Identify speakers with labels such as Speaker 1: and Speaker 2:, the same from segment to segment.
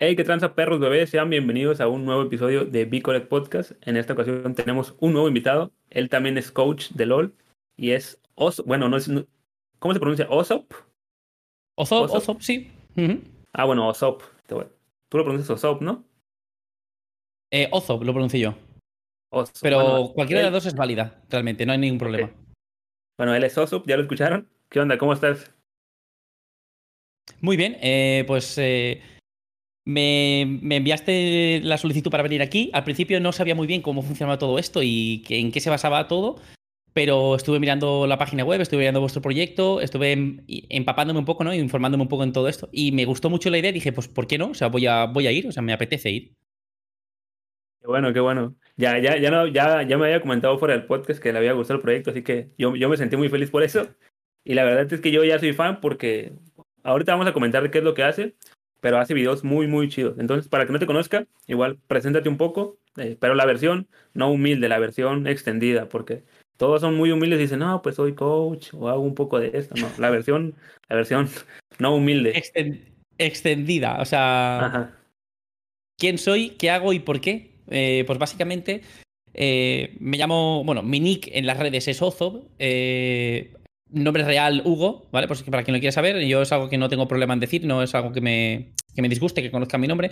Speaker 1: Hey, qué tranza perros bebés, sean bienvenidos a un nuevo episodio de B Podcast. En esta ocasión tenemos un nuevo invitado. Él también es coach de LOL y es Os, bueno, no es ¿cómo se pronuncia? Osop.
Speaker 2: Osop, Osop, sí.
Speaker 1: Ah, bueno, Osop. Tú lo pronuncias Osop, ¿no?
Speaker 2: Eh, Osop lo pronuncio yo. Pero cualquiera de las dos es válida, realmente, no hay ningún problema.
Speaker 1: Bueno, él es Osop, ya lo escucharon. ¿Qué onda? ¿Cómo estás?
Speaker 2: Muy bien, eh, pues eh, me, enviaste la solicitud para venir aquí. Al principio no sabía muy bien cómo funcionaba todo esto y en qué se basaba todo, pero estuve mirando la página web, estuve mirando vuestro proyecto, estuve em, empapándome un poco, ¿no? Informándome un poco en todo esto. Y me gustó mucho la idea dije, pues, ¿por qué no? O sea, voy a, voy a ir, o sea, me apetece ir.
Speaker 1: Qué bueno, qué bueno. Ya, ya, ya, no, ya, ya me había comentado fuera del podcast que le había gustado el proyecto, así que yo, yo me sentí muy feliz por eso. Y la verdad es que yo ya soy fan porque ahorita vamos a comentar qué es lo que hace, pero hace videos muy, muy chidos. Entonces, para que no te conozca, igual, preséntate un poco, eh, pero la versión no humilde, la versión extendida, porque todos son muy humildes y dicen, no, pues soy coach o hago un poco de esto. No, la versión, la versión no humilde.
Speaker 2: extendida, o sea, ¿quién soy? ¿Qué hago y por qué? Eh, pues básicamente eh, me llamo, bueno, mi nick en las redes es Ozob. Nombre real, Hugo, ¿vale? Pues para quien lo quiera saber, yo es algo que no tengo problema en decir, no es algo que me, que me disguste, que conozcan mi nombre.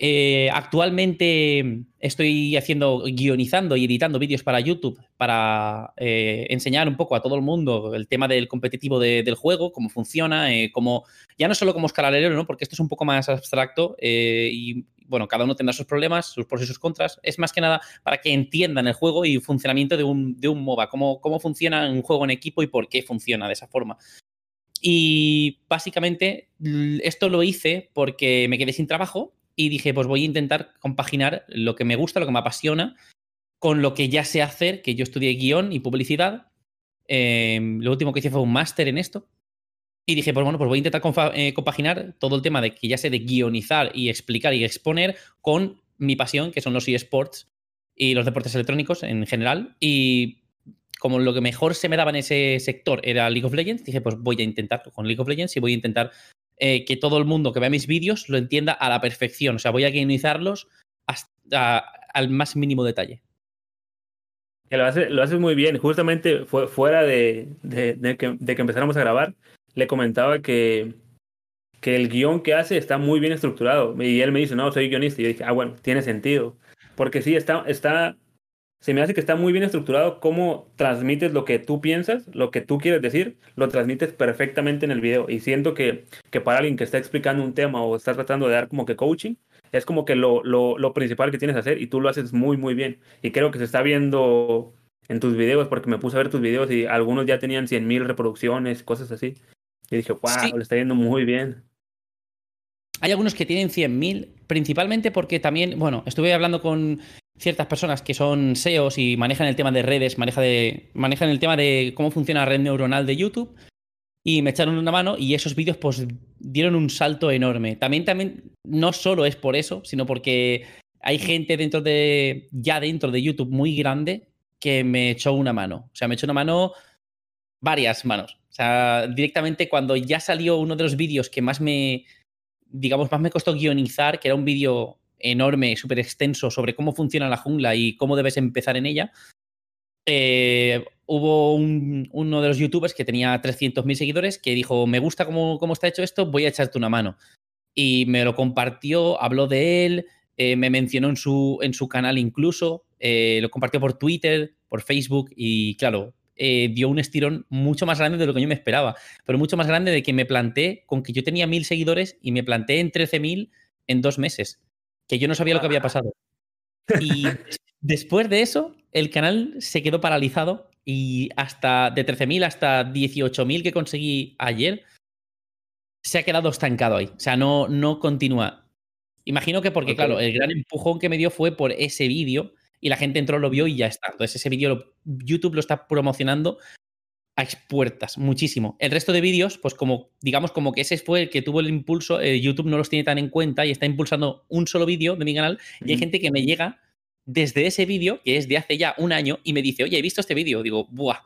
Speaker 2: Eh, actualmente estoy haciendo, guionizando y editando vídeos para YouTube para eh, enseñar un poco a todo el mundo el tema del competitivo del juego, cómo funciona, eh, cómo, ya no solo como escalarero, ¿no? porque esto es un poco más abstracto y bueno, cada uno tendrá sus problemas, sus pros y sus contras. Es más que nada para que entiendan el juego y funcionamiento de un, de un MOBA, cómo, cómo funciona un juego en equipo y por qué funciona de esa forma. Y básicamente esto lo hice porque me quedé sin trabajo y dije, pues voy a intentar compaginar lo que me gusta, lo que me apasiona, con lo que ya sé hacer, que yo estudié guion y publicidad. Em, lo último que hice fue un máster en esto. Y dije, pues bueno, pues voy a intentar eh, compaginar todo el tema de que ya sé de guionizar y explicar y exponer con mi pasión, que son los eSports y los deportes electrónicos en general. Y como lo que mejor se me daba en ese sector era League of Legends, dije, pues voy a intentarlo con League of Legends y voy a intentar eh, que todo el mundo que vea mis vídeos lo entienda a la perfección. O sea, voy a guionizarlos hasta al más mínimo detalle.
Speaker 1: lo haces muy bien. Justamente fuera de, que, de que empezáramos a grabar, le comentaba que, que el guion que hace está muy bien estructurado. Y él me dice, no, soy guionista. Y yo dije, ah, bueno, tiene sentido. Porque sí, está, está, se me hace que está muy bien estructurado cómo transmites lo que tú piensas, lo que tú quieres decir, lo transmites perfectamente en el video. Y siento que, que para alguien que está explicando un tema o está tratando de dar como que coaching, es como que lo, lo, lo principal que tienes que hacer y tú lo haces muy, muy bien. Y creo que se está viendo en tus videos, porque me puse a ver tus videos y algunos ya tenían 100.000 reproducciones, cosas así. Y dije, wow, lo está yendo muy bien.
Speaker 2: Hay algunos que tienen 100.000, principalmente porque también, bueno, estuve hablando con ciertas personas que son SEOs y manejan el tema de redes, maneja de, manejan el tema de cómo funciona la red neuronal de YouTube y me echaron una mano y esos vídeos pues dieron un salto enorme. También, también, no solo es por eso, sino porque hay gente dentro de, ya dentro de YouTube muy grande que me echó una mano. O sea, me echó una mano, varias manos sea, directamente cuando ya salió uno de los vídeos que más me, digamos, más me costó guionizar, que era un vídeo enorme, súper extenso sobre cómo funciona la jungla y cómo debes empezar en ella, eh, hubo uno de los youtubers que tenía 300.000 seguidores que dijo, me gusta cómo, cómo, está hecho esto, voy a echarte una mano. Y me lo compartió, habló de él, eh, me mencionó en su, en su canal incluso, eh, lo compartió por Twitter, por Facebook y claro, eh, dio un estirón mucho más grande de lo que yo me esperaba, pero mucho más grande de que me planté con que yo tenía mil seguidores y me planté en 13.000 en dos meses, que yo no sabía lo que había pasado. Y después de eso, el canal se quedó paralizado y hasta de 13.000 hasta 18.000 que conseguí ayer, se ha quedado estancado ahí. O sea, no, no continúa. Imagino que porque, claro, el gran empujón que me dio fue por ese vídeo y la gente entró, lo vio y ya está. Entonces ese vídeo YouTube lo está promocionando a expuertas, muchísimo. El resto de vídeos, pues como digamos como que ese fue el que tuvo el impulso, eh, YouTube no los tiene tan en cuenta y está impulsando un solo vídeo de mi canal y hay gente que me llega desde ese vídeo, que es de hace ya un año, y me dice, oye, he visto este vídeo. Digo, buah,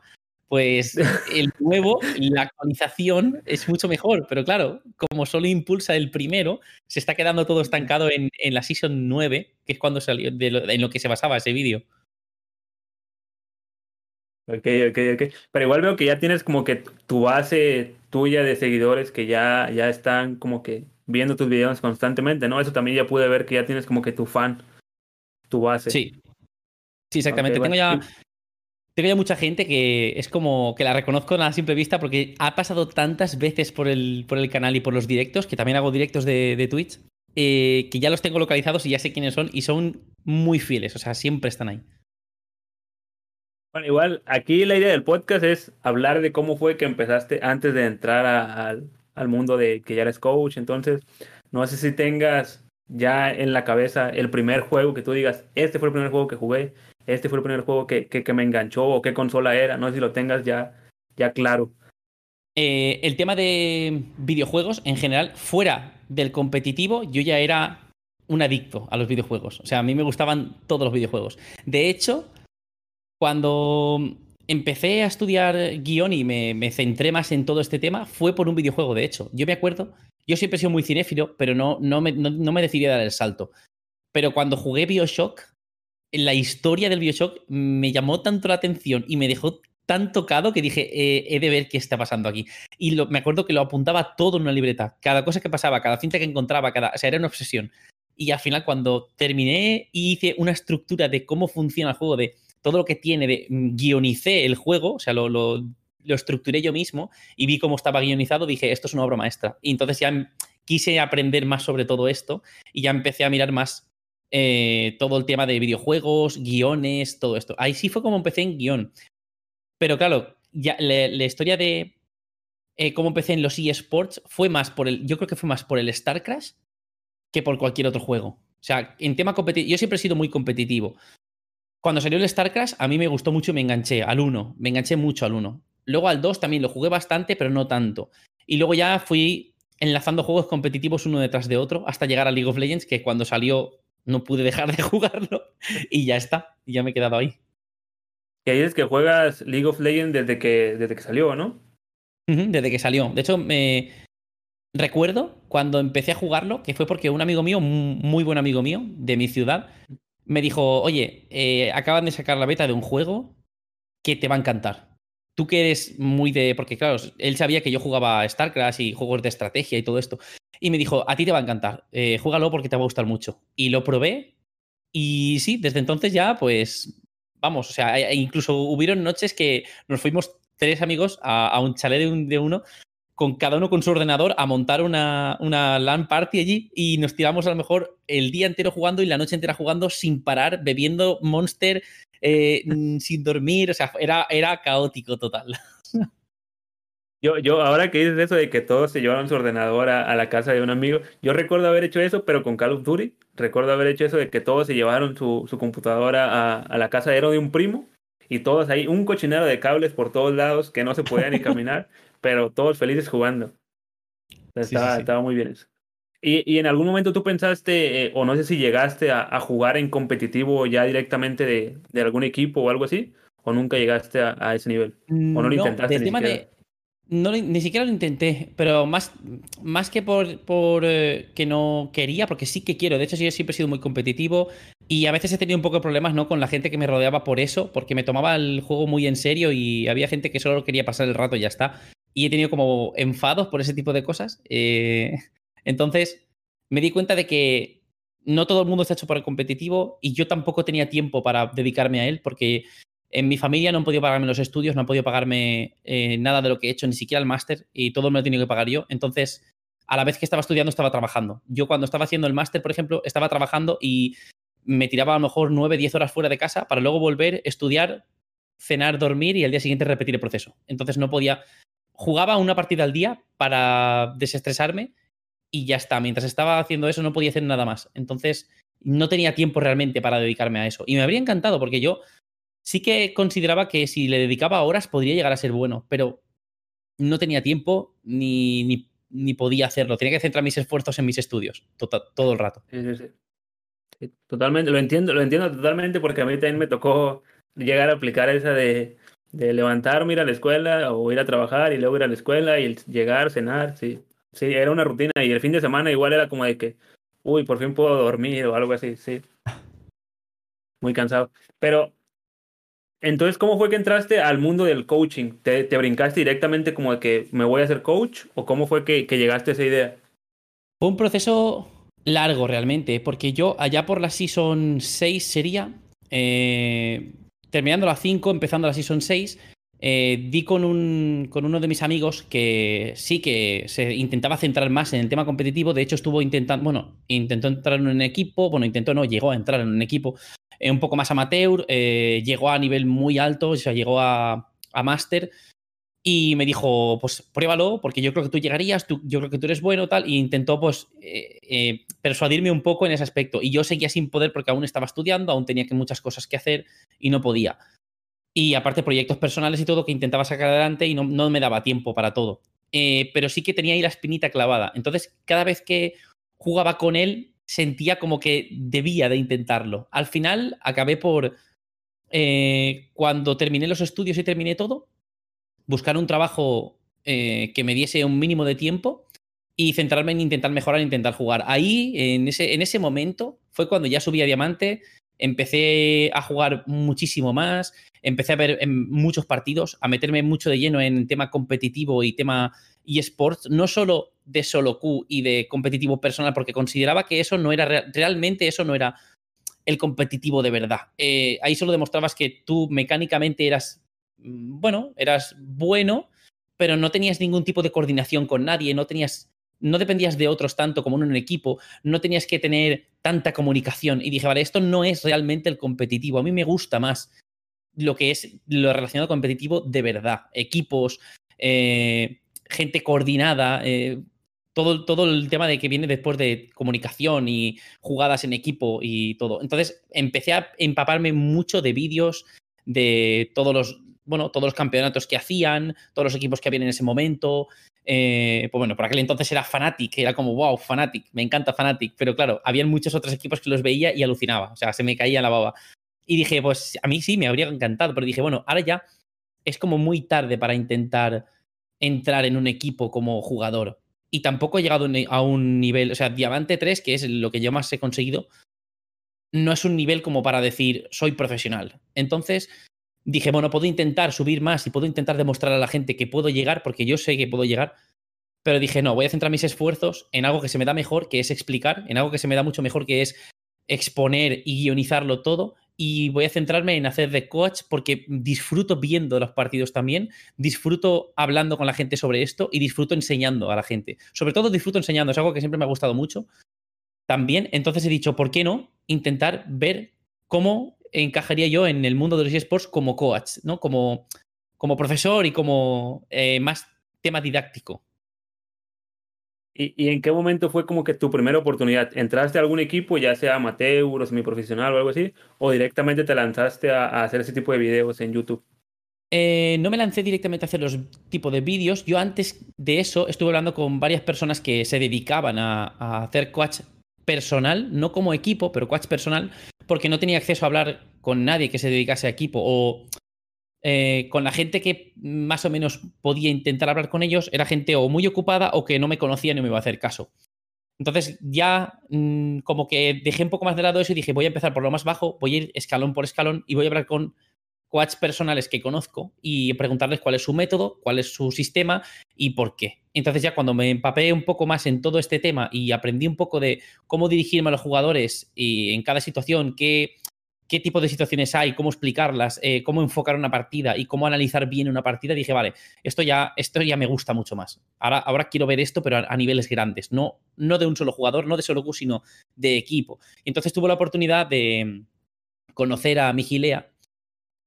Speaker 2: Pues el nuevo, la actualización es mucho mejor, pero claro, como solo impulsa el primero, se está quedando todo estancado en, la Season 9, que es cuando salió, en lo que se basaba ese vídeo.
Speaker 1: Ok, ok, ok. Pero igual veo que ya tienes como que tu base tuya de seguidores que ya, ya están como que viendo tus videos constantemente, ¿no? Eso también ya pude ver que ya tienes como que tu fan, tu base.
Speaker 2: Sí. Sí, exactamente. Tengo ya tengo ya mucha gente que es como que la reconozco a la simple vista porque ha pasado tantas veces por el, por el canal y por los directos, que también hago directos de, Twitch, eh, que ya los tengo localizados y ya sé quiénes son y son muy fieles, o sea, siempre están ahí.
Speaker 1: Bueno, igual, aquí la idea del podcast es hablar de cómo fue que empezaste antes de entrar al, al mundo de que ya eres coach, entonces, no sé si tengas ya en la cabeza el primer juego que tú digas, este fue el primer juego que jugué, este fue el primer juego que, me enganchó o qué consola era. No sé si lo tengas ya, claro.
Speaker 2: Eh, el tema de videojuegos en general, fuera del competitivo, yo ya era un adicto a los videojuegos. O sea, a mí me gustaban todos los videojuegos. De hecho, cuando empecé a estudiar guion y me, centré más en todo este tema, fue por un videojuego, de hecho. Yo me acuerdo, yo siempre he sido muy cinéfilo, pero no, no, me, no me decidí a dar el salto. Pero cuando jugué Bioshock, la historia del Bioshock me llamó tanto la atención y me dejó tan tocado que dije, eh, he de ver qué está pasando aquí. Y me acuerdo que lo apuntaba todo en una libreta. Cada cosa que pasaba, cada cinta que encontraba, cada, o sea, era una obsesión. Y al final, cuando terminé y hice una estructura de cómo funciona el juego, de todo lo que tiene, de mm, guionicé el juego, o sea, lo, lo, lo estructuré yo mismo y vi cómo estaba guionizado, dije, esto es una obra maestra. Y entonces ya quise aprender más sobre todo esto y ya empecé a mirar más eh, todo el tema de videojuegos, guiones, todo esto. Ahí sí fue como empecé en guion. Pero claro, ya la, historia de eh, cómo empecé en los eSports fue más por el. Yo creo que fue más por el StarCraft que por cualquier otro juego. O sea, en tema competitivo. Yo siempre he sido muy competitivo. Cuando salió el StarCraft, a mí me gustó mucho y me enganché al 1. Me enganché mucho al 1. Luego al 2 también lo jugué bastante, pero no tanto. Y luego ya fui enlazando juegos competitivos uno detrás de otro hasta llegar a League of Legends, que cuando salió no pude dejar de jugarlo y ya está, y ya me he quedado ahí.
Speaker 1: Y ahí es que juegas League of Legends desde que, desde que salió, ¿no?
Speaker 2: desde que salió. De hecho, me recuerdo cuando empecé a jugarlo, que fue porque un amigo mío, muy buen amigo mío, de mi ciudad, me dijo, oye, eh, acaban de sacar la beta de un juego que te va a encantar. Tú que eres muy de. Porque, claro, él sabía que yo jugaba StarCraft y juegos de estrategia y todo esto. Y me dijo, a ti te va a encantar, eh, porque te va a gustar mucho. Y lo probé y sí, desde entonces ya, pues, vamos, o sea, e incluso hubieron noches que nos fuimos tres amigos a, un chalet de, uno, con cada uno con su ordenador, a montar una, una LAN party allí y nos tiramos a lo mejor el día entero jugando y la noche entera jugando sin parar, bebiendo Monster, eh, sin dormir, o sea, era, era caótico total.
Speaker 1: Yo, yo, ahora que dices eso de que todos se llevaron su ordenador a, la casa de un amigo, yo recuerdo haber hecho eso, pero con Call of Duty. Recuerdo haber hecho eso de que todos se llevaron su, su computadora a, la casa de, de un primo y todos ahí, un cochinero de cables por todos lados que no se podía ni caminar, pero todos felices jugando. Estaba, estaba muy bien eso. Y, y, en algún momento tú pensaste, eh, o no sé si llegaste a, jugar en competitivo ya directamente de, de, algún equipo o algo así, o nunca llegaste a, ese nivel, o no lo intentaste.
Speaker 2: Ni no, ni siquiera lo intenté, pero más, más que por, por eh, que no quería, porque sí que quiero. De hecho, yo siempre he sido muy competitivo y a veces he tenido un poco de problemas ¿no? con la gente que me rodeaba por eso, porque me tomaba el juego muy en serio y había gente que solo quería pasar el rato y ya está. Y he tenido como enfados por ese tipo de cosas. Eh, entonces, me di cuenta de que no todo el mundo está hecho para el competitivo y yo tampoco tenía tiempo para dedicarme a él, porque en mi familia no han podido pagarme los estudios, no han podido pagarme eh, nada de lo que he hecho, ni siquiera el máster, y todo me lo he tenido que pagar yo. Entonces, a la vez que estaba estudiando, estaba trabajando. Yo cuando estaba haciendo el máster, por ejemplo, estaba trabajando y me tiraba a lo mejor 9, 10 horas fuera de casa para luego volver, estudiar, cenar, dormir y al día siguiente repetir el proceso. Entonces no podía... Jugaba una partida al día para desestresarme y ya está. Mientras estaba haciendo eso no podía hacer nada más. Entonces no tenía tiempo realmente para dedicarme a eso. Y me habría encantado porque yo sí que consideraba que si le dedicaba horas podría llegar a ser bueno, pero no tenía tiempo ni, ni, podía hacerlo. Tenía que centrar mis esfuerzos en mis estudios todo, el rato.
Speaker 1: Totalmente, lo entiendo, lo entiendo totalmente porque a mí también me tocó llegar a aplicar esa de, De levantarme, ir a la escuela o ir a trabajar y luego ir a la escuela y llegar, cenar, sí. Sí, era una rutina y el fin de semana igual era como de que, uy, por fin puedo dormir o algo así, sí. Muy cansado. Pero, entonces, ¿cómo fue que entraste al mundo del coaching? ¿Te, te brincaste directamente como de que me voy a hacer coach o cómo fue que, que llegaste a esa idea?
Speaker 2: Fue un proceso largo realmente, porque yo allá por la Season 6 sería, eh, terminando la 5, empezando la Season 6, eh, di con, un, con uno de mis amigos que sí que se intentaba centrar más en el tema competitivo. De hecho, estuvo intentando, bueno, intentó entrar en un equipo, bueno, intentó no, llegó a entrar en un equipo eh, un poco más amateur, llegó a nivel muy alto, o sea, llegó a, a máster y me dijo, pues pruébalo, porque yo creo que tú llegarías, yo creo que tú eres bueno, tal, y intentó pues eh, eh, persuadirme un poco en ese aspecto. Y yo seguía sin poder porque aún estaba estudiando, aún tenía muchas cosas que hacer y no podía. Y aparte proyectos personales y todo que intentaba sacar adelante y no, me daba tiempo para todo. Eh, pero sí que tenía ahí la espinita clavada. Entonces, cada vez que jugaba con él, sentía como que debía de intentarlo. Al final, acabé por... cuando terminé los estudios y terminé todo, buscar un trabajo eh, que me diese un mínimo de tiempo y centrarme en intentar mejorar, intentar jugar. Ahí, en ese, en ese momento, fue cuando ya subí a Diamante, empecé a jugar muchísimo más, empecé a ver en muchos partidos, a meterme mucho de lleno en tema competitivo y tema eSports, no solo de solo Q y de competitivo personal, porque consideraba que eso no era realmente eso no era el competitivo de verdad. Eh, ahí solo demostrabas que tú mecánicamente eras Mm, bueno, eras bueno, pero no tenías ningún tipo de coordinación con nadie, no tenías no dependías de otros tanto como en un equipo, no tenías que tener tanta comunicación. Y dije, vale, esto no es realmente el competitivo. A mí me gusta más lo que es lo relacionado competitivo de verdad. Equipos, eh, gente coordinada, eh, todo, todo el tema de que viene después de comunicación y jugadas en equipo y todo. Entonces empecé a empaparme mucho de vídeos de todos los bueno, todos los campeonatos que hacían, todos los equipos que habían en ese momento. Eh, pues bueno, por aquel entonces era Fnatic, era como, wow, Fnatic, me encanta Fnatic, pero claro, habían muchos otros equipos que los veía y alucinaba, o sea, se me caía la baba. Y dije, pues a mí sí, me habría encantado, pero dije, bueno, ahora ya es como muy tarde para intentar entrar en un equipo como jugador. Y tampoco he llegado a un nivel, o sea, Diamante 3, que es lo que yo más he conseguido, no es un nivel como para decir, soy profesional. Entonces, dije, bueno, puedo intentar subir más y puedo intentar demostrar a la gente que puedo llegar, porque yo sé que puedo llegar, pero dije, no, voy a centrar mis esfuerzos en algo que se me da mejor, que es explicar, en algo que se me da mucho mejor, que es exponer y guionizarlo todo, y voy a centrarme en hacer de coach porque disfruto viendo los partidos también, disfruto hablando con la gente sobre esto y disfruto enseñando a la gente. Sobre todo disfruto enseñando, es algo que siempre me ha gustado mucho. También, entonces he dicho, ¿por qué no intentar ver cómo encajaría yo en el mundo de los esports como coach, ¿no? Como, como profesor y como eh, más tema didáctico.
Speaker 1: ¿Y, en qué momento fue como que tu primera oportunidad? ¿Entraste a algún equipo, ya sea amateur o semiprofesional o algo así? ¿O directamente te lanzaste a, hacer ese tipo de videos en YouTube?
Speaker 2: Eh, no me lancé directamente a hacer los tipos de vídeos. Yo antes de eso estuve hablando con varias personas que se dedicaban a, a hacer coach personal, no como equipo, pero coach personal, porque no tenía acceso a hablar con nadie que se dedicase a equipo eh, con la gente que más o menos podía intentar hablar con ellos, era gente o muy ocupada o que no me conocía ni me iba a hacer caso. Entonces ya mm, como que dejé un poco más de lado eso y dije, voy a empezar por lo más bajo, voy a ir escalón por escalón y voy a hablar con coaches personales que conozco y preguntarles cuál es su método, cuál es su sistema y por qué. Entonces ya cuando me empapé un poco más en todo este tema y aprendí un poco de cómo dirigirme a los jugadores y en cada situación, qué, qué tipo de situaciones hay, cómo explicarlas, eh, cómo enfocar una partida y cómo analizar bien una partida, dije, vale, esto ya, esto ya me gusta mucho más. Ahora, ahora quiero ver esto, pero a, niveles grandes, no, no de un solo jugador, no de solo Q, sino de equipo. entonces tuve la oportunidad de conocer a Migilea,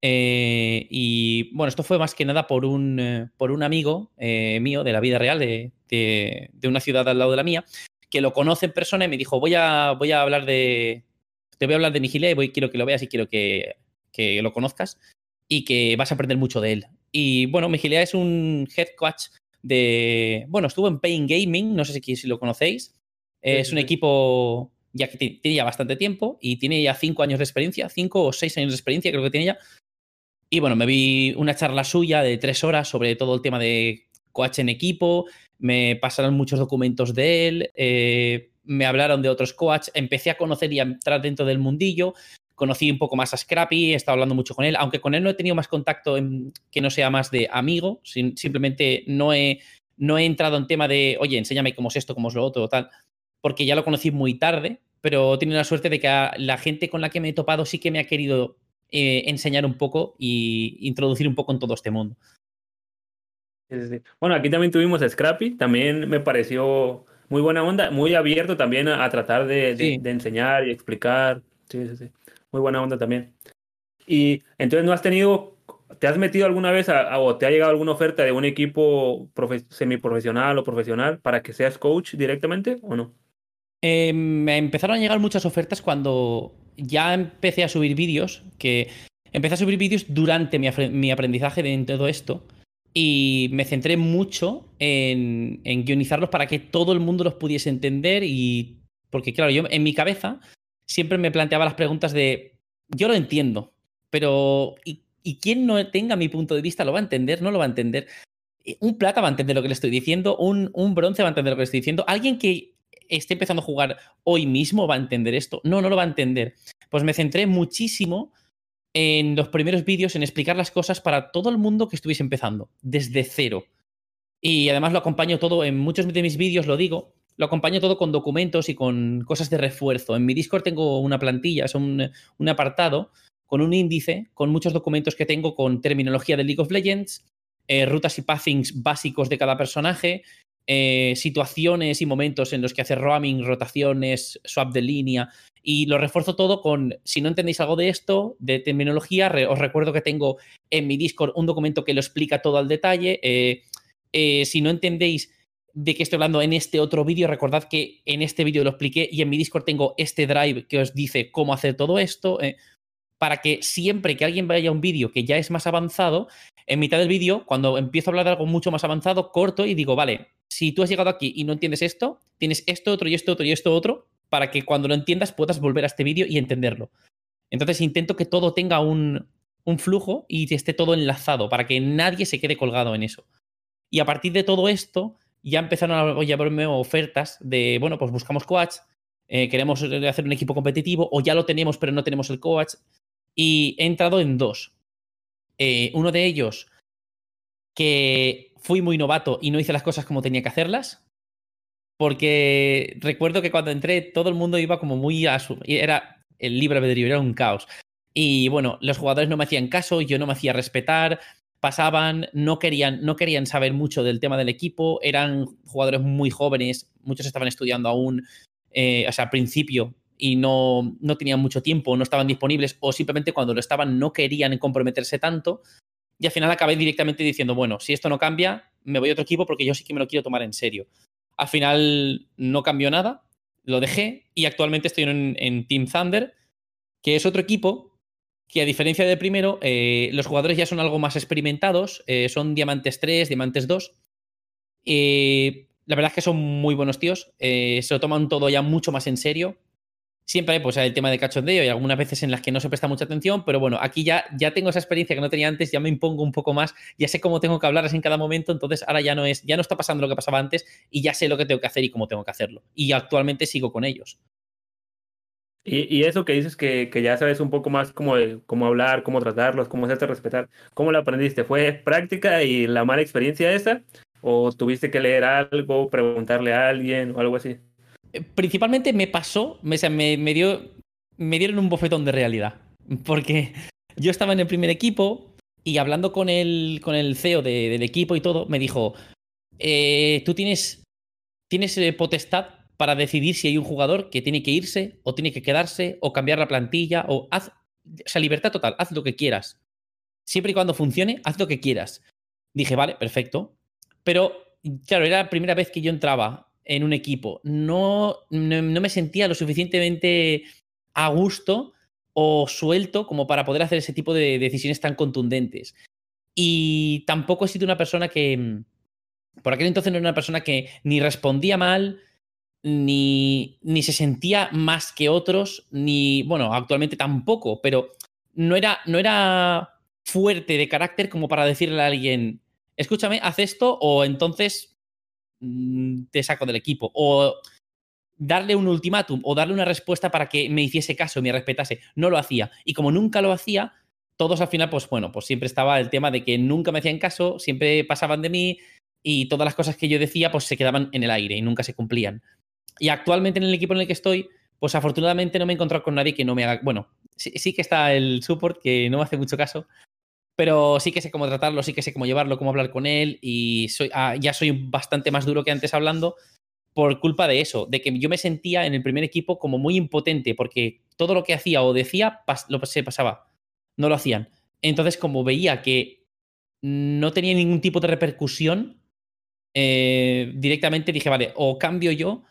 Speaker 2: eh, y bueno, esto fue más que nada por un, eh, por un amigo mío de la vida real, de, de, una ciudad al lado de la mía, que lo conoce en persona y me dijo, voy a, voy a hablar de, te voy a hablar de Nihile y voy, quiero que lo veas y quiero que, que, lo conozcas y que vas a aprender mucho de él. Y bueno, Migilea es un head coach de, bueno, estuvo en Pain Gaming, no sé si, si lo conocéis, es un equipo ya que tiene ya bastante tiempo y tiene ya cinco años de experiencia, cinco o seis años de experiencia creo que tiene ya, Y bueno, me vi una charla suya de tres horas sobre todo el tema de coach en equipo, me pasaron muchos documentos de él, eh, me hablaron de otros coaches, empecé a conocer y a entrar dentro del mundillo, conocí un poco más a Scrappy, he estado hablando mucho con él, aunque con él no he tenido más contacto que no sea más de amigo, simplemente no he, no he entrado en tema de, oye, enséñame cómo es esto, cómo es lo otro, tal, porque ya lo conocí muy tarde, pero he tenido la suerte de que la gente con la que me he topado sí que me ha querido eh, enseñar un poco y introducir un poco en todo este mundo.
Speaker 1: Bueno, aquí también tuvimos a Scrappy, también me pareció muy buena onda, muy abierto también a, tratar de, enseñar y explicar. Sí, sí, sí. Muy buena onda también. Y entonces no has tenido, ¿te has metido alguna vez o te ha llegado alguna oferta de un equipo semiprofesional o profesional para que seas coach directamente o no?
Speaker 2: Eh, me empezaron a llegar muchas ofertas cuando ya empecé a subir vídeos, que empecé a subir vídeos durante mi, aprendizaje de todo esto y me centré mucho en, guionizarlos para que todo el mundo los pudiese entender y porque claro, yo en mi cabeza siempre me planteaba las preguntas de, yo lo entiendo, pero ¿y, ¿y quién no tenga mi punto de vista lo va a entender? ¿No lo va a entender? Un plata va a entender lo que le estoy diciendo, un, un bronce va a entender lo que le estoy diciendo, alguien que esté empezando a jugar hoy mismo va a entender esto. No, no lo va a entender. Pues me centré muchísimo en los primeros vídeos en explicar las cosas para todo el mundo que estuviese empezando, desde cero. Y además lo acompaño todo, en muchos de mis vídeos lo digo, lo acompaño todo con documentos y con cosas de refuerzo. En mi Discord tengo una plantilla, es un, apartado con un índice, con muchos documentos que tengo con terminología de League of Legends, eh, rutas y pathings básicos de cada personaje, eh, situaciones y momentos en los que hace roaming, rotaciones, swap de línea, y lo refuerzo todo con, si no entendéis algo de esto, de terminología, os recuerdo que tengo en mi Discord un documento que lo explica todo al detalle. Eh, eh, si no entendéis de qué estoy hablando en este otro vídeo, recordad que en este vídeo lo expliqué y en mi Discord tengo este drive que os dice cómo hacer todo esto, para que siempre que alguien vaya a un vídeo que ya es más avanzado, en mitad del vídeo, cuando empiezo a hablar de algo mucho más avanzado, corto y digo, vale, si tú has llegado aquí y no entiendes esto, tienes esto, otro y esto, otro y esto, otro, para que cuando lo entiendas puedas volver a este vídeo y entenderlo. Entonces intento que todo tenga un, flujo y esté todo enlazado para que nadie se quede colgado en eso. Y a partir de todo esto, ya empezaron a llevarme ofertas de, bueno, pues buscamos coach, eh, queremos hacer un equipo competitivo, o ya lo tenemos, pero no tenemos el coach. Y he entrado en dos. Eh, uno de ellos, que fui muy novato y no hice las cosas como tenía que hacerlas. Porque recuerdo que cuando entré todo el mundo iba como muy a su... Era el libre albedrío, era un caos. Y bueno, los jugadores no me hacían caso, yo no me hacía respetar, pasaban, no querían, no querían saber mucho del tema del equipo, eran jugadores muy jóvenes, muchos estaban estudiando aún, eh, o sea, al principio, y no, no tenían mucho tiempo, no estaban disponibles, o simplemente cuando lo estaban no querían comprometerse tanto. Y al final acabé directamente diciendo, bueno, si esto no cambia, me voy a otro equipo porque yo sí que me lo quiero tomar en serio. Al final no cambió nada, lo dejé y actualmente estoy en, Team Thunder, que es otro equipo que a diferencia del primero, eh, los jugadores ya son algo más experimentados, eh, son Diamantes 3, Diamantes 2. Eh, la verdad es que son muy buenos tíos, se lo toman todo ya mucho más en serio siempre hay pues, el tema de cachondeo y algunas veces en las que no se presta mucha atención, pero bueno, aquí ya, ya tengo esa experiencia que no tenía antes, ya me impongo un poco más, ya sé cómo tengo que hablar en cada momento, entonces ahora ya no es, ya no está pasando lo que pasaba antes y ya sé lo que tengo que hacer y cómo tengo que hacerlo. Y actualmente sigo con ellos.
Speaker 1: Y, eso que dices que, ya sabes un poco más cómo, cómo hablar, cómo tratarlos, cómo hacerte respetar, ¿cómo lo aprendiste? ¿Fue práctica y la mala experiencia esa? ¿O tuviste que leer algo, preguntarle a alguien o algo así?
Speaker 2: Eh, principalmente me pasó, me, me, dio, me dieron un bofetón de realidad. Porque yo estaba en el primer equipo y hablando con el, con el CEO del equipo y todo, me dijo, eh, tú tienes, tienes eh, potestad para decidir si hay un jugador que tiene que irse o tiene que quedarse o cambiar la plantilla o haz, o sea, libertad total, haz lo que quieras. Siempre y cuando funcione, haz lo que quieras. Dije, vale, perfecto. Pero, claro, era la primera vez que yo entraba en un equipo. No, no, me sentía lo suficientemente a gusto o suelto como para poder hacer ese tipo de decisiones tan contundentes. Y tampoco he sido una persona que, mm, por aquel entonces no era una persona que ni respondía mal, ni, ni se sentía más que otros, ni, bueno, actualmente tampoco, pero no era, no era fuerte de carácter como para decirle a alguien, escúchame, haz esto o entonces te saco del equipo. O darle un ultimátum o darle una respuesta para que me hiciese caso, me respetase. No lo hacía. Y como nunca lo hacía, todos al final, pues bueno, pues siempre estaba el tema de que nunca me hacían caso, siempre pasaban de mí y todas las cosas que yo decía, pues se quedaban en el aire y nunca se cumplían. Y actualmente en el equipo en el que estoy, pues afortunadamente no me he encontrado con nadie que no me haga. Bueno, sí, que está el support, que no me hace mucho caso, pero sí que sé cómo tratarlo, sí que sé cómo llevarlo, cómo hablar con él y soy, ah, ya soy bastante más duro que antes hablando por culpa de eso, de que yo me sentía en el primer equipo como muy impotente porque todo lo que hacía o decía lo, se pasaba, no lo hacían. Entonces, como veía que no tenía ningún tipo de repercusión, eh, directamente dije, vale, o cambio yo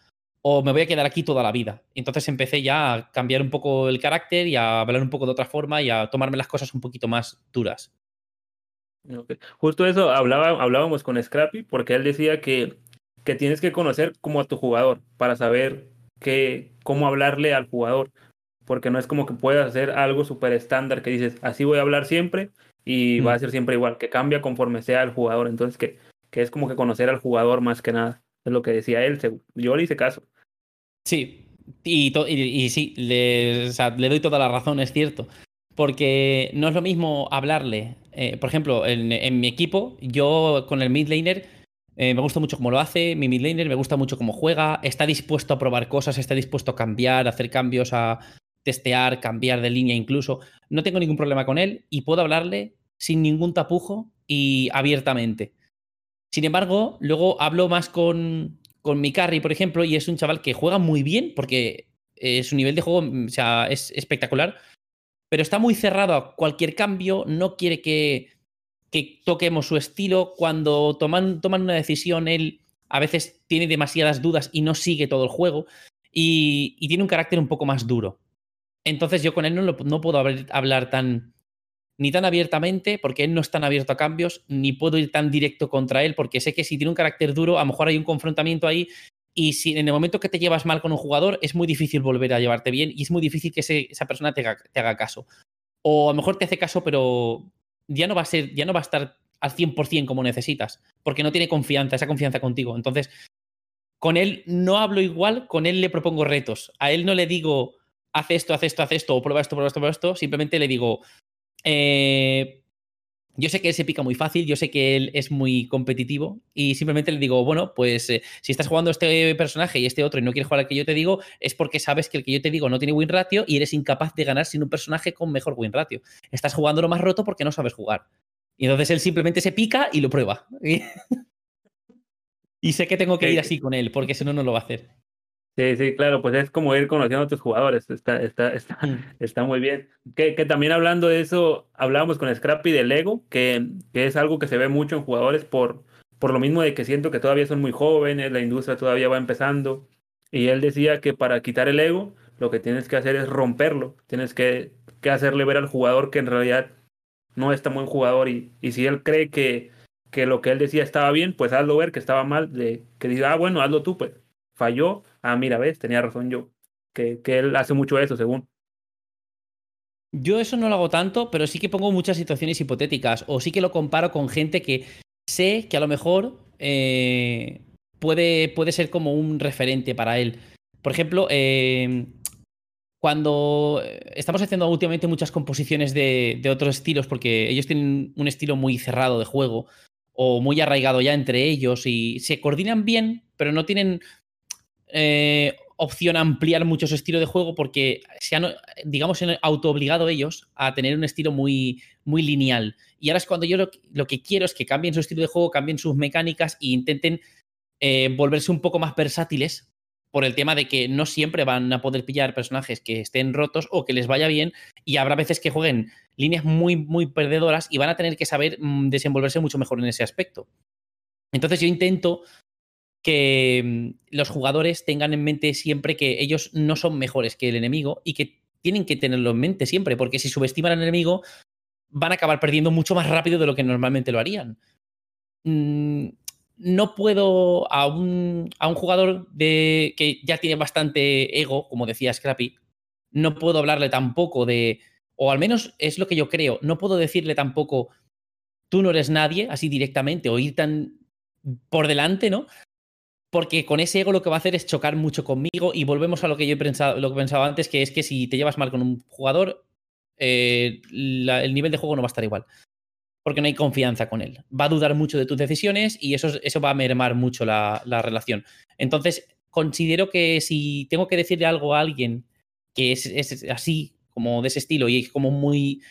Speaker 2: o me voy a quedar aquí toda la vida. Entonces empecé ya a cambiar un poco el carácter y a hablar un poco de otra forma y a tomarme las cosas un poquito más duras.
Speaker 1: Justo eso hablaba, hablábamos con Scrappy porque él decía que, que tienes que conocer como a tu jugador para saber que, cómo hablarle al jugador. Porque no es como que puedas hacer algo súper estándar que dices, así voy a hablar siempre y va a mm. ser siempre igual, que cambia conforme sea el jugador. Entonces, que, que es como que conocer al jugador más que nada. Es lo que decía él. Yo le hice caso.
Speaker 2: Sí, y, sí, le, doy toda la razón, es cierto. Porque no es lo mismo hablarle. Eh, por ejemplo, en, mi equipo, yo con el mid laner eh, me gusta mucho cómo lo hace. Mi mid laner me gusta mucho cómo juega. Está dispuesto a probar cosas, está dispuesto a cambiar, a hacer cambios, a testear, cambiar de línea incluso. No tengo ningún problema con él y puedo hablarle sin ningún tapujo y abiertamente. Sin embargo, luego hablo más con, con mi por ejemplo, y es un chaval que juega muy bien porque eh, su nivel de juego mm, es espectacular, pero está muy cerrado a cualquier cambio, no quiere que, toquemos su estilo. Cuando toman, toman una decisión, él a veces tiene demasiadas dudas y no sigue todo el juego y, tiene un carácter un poco más duro. Entonces yo con él no, no puedo hablar tan, ni tan abiertamente, porque él no es tan abierto a cambios, ni puedo ir tan directo contra él, porque sé que si tiene un carácter duro, a lo mejor hay un confrontamiento ahí, y si en el momento que te llevas mal con un jugador, es muy difícil volver a llevarte bien, y es muy difícil que esa persona te haga, caso. O a lo mejor te hace caso, pero ya no va a ser, ya no va a estar al 100% como necesitas, porque no tiene confianza, esa confianza contigo. Entonces, con él no hablo igual, con él le propongo retos. A él no le digo, haz esto, haz esto, haz esto, o prueba esto, prueba esto, prueba esto. Simplemente le digo, eh, yo sé que él se pica muy fácil, yo sé que él es muy competitivo y simplemente le digo, bueno, pues eh, si estás jugando este personaje y este otro y no quieres jugar al que yo te digo, es porque sabes que el que yo te digo no tiene win ratio y eres incapaz de ganar sin un personaje con mejor win ratio. Estás jugando lo más roto porque no sabes jugar. Y entonces él simplemente se pica y lo prueba. y sé que tengo que ir así con él, porque si no, no lo va a hacer.
Speaker 1: Sí, sí, claro, pues es como ir conociendo a tus jugadores, está, está, está, está muy bien. Que, que, también hablando de eso, hablábamos con Scrappy del ego, que, que, es algo que se ve mucho en jugadores por, por lo mismo de que siento que todavía son muy jóvenes, la industria todavía va empezando. Y él decía que para quitar el ego, lo que tienes que hacer es romperlo, tienes que, que hacerle ver al jugador que en realidad no es tan buen jugador y, y si él cree que, que lo que él decía estaba bien, pues hazlo ver que estaba mal, de, que diga, ah, bueno, hazlo tú, pues falló, ah, mira, ves, tenía razón yo, que, que él hace mucho eso, según.
Speaker 2: Yo eso no lo hago tanto, pero sí que pongo muchas situaciones hipotéticas o sí que lo comparo con gente que sé que a lo mejor eh, puede, puede ser como un referente para él. Por ejemplo, eh, cuando estamos haciendo últimamente muchas composiciones de, de, otros estilos, porque ellos tienen un estilo muy cerrado de juego o muy arraigado ya entre ellos y se coordinan bien, pero no tienen eh, opción a ampliar mucho su estilo de juego porque se han, digamos, autoobligado ellos a tener un estilo muy, muy lineal. Y ahora es cuando yo lo, que quiero es que cambien su estilo de juego, cambien sus mecánicas e intenten eh, volverse un poco más versátiles por el tema de que no siempre van a poder pillar personajes que estén rotos o que les vaya bien y habrá veces que jueguen líneas muy, muy perdedoras y van a tener que saber mm, desenvolverse mucho mejor en ese aspecto. Entonces yo intento que mm, los jugadores tengan en mente siempre que ellos no son mejores que el enemigo y que tienen que tenerlo en mente siempre, porque si subestiman al enemigo van a acabar perdiendo mucho más rápido de lo que normalmente lo harían. Mm, no puedo a un, a un jugador de, que ya tiene bastante ego, como decía Scrappy, no puedo hablarle tampoco de o al menos es lo que yo creo, no puedo decirle tampoco, tú no eres nadie, así directamente, o ir tan por delante, ¿no? Porque con ese ego lo que va a hacer es chocar mucho conmigo y volvemos a lo que yo he pensado, lo que pensaba antes, que es que si te llevas mal con un jugador, eh, el nivel de juego no va a estar igual. Porque no hay confianza con él. Va a dudar mucho de tus decisiones y eso, eso va a mermar mucho la, relación. Entonces, considero que si tengo que decirle algo a alguien que es, así, como de ese estilo, y como muy.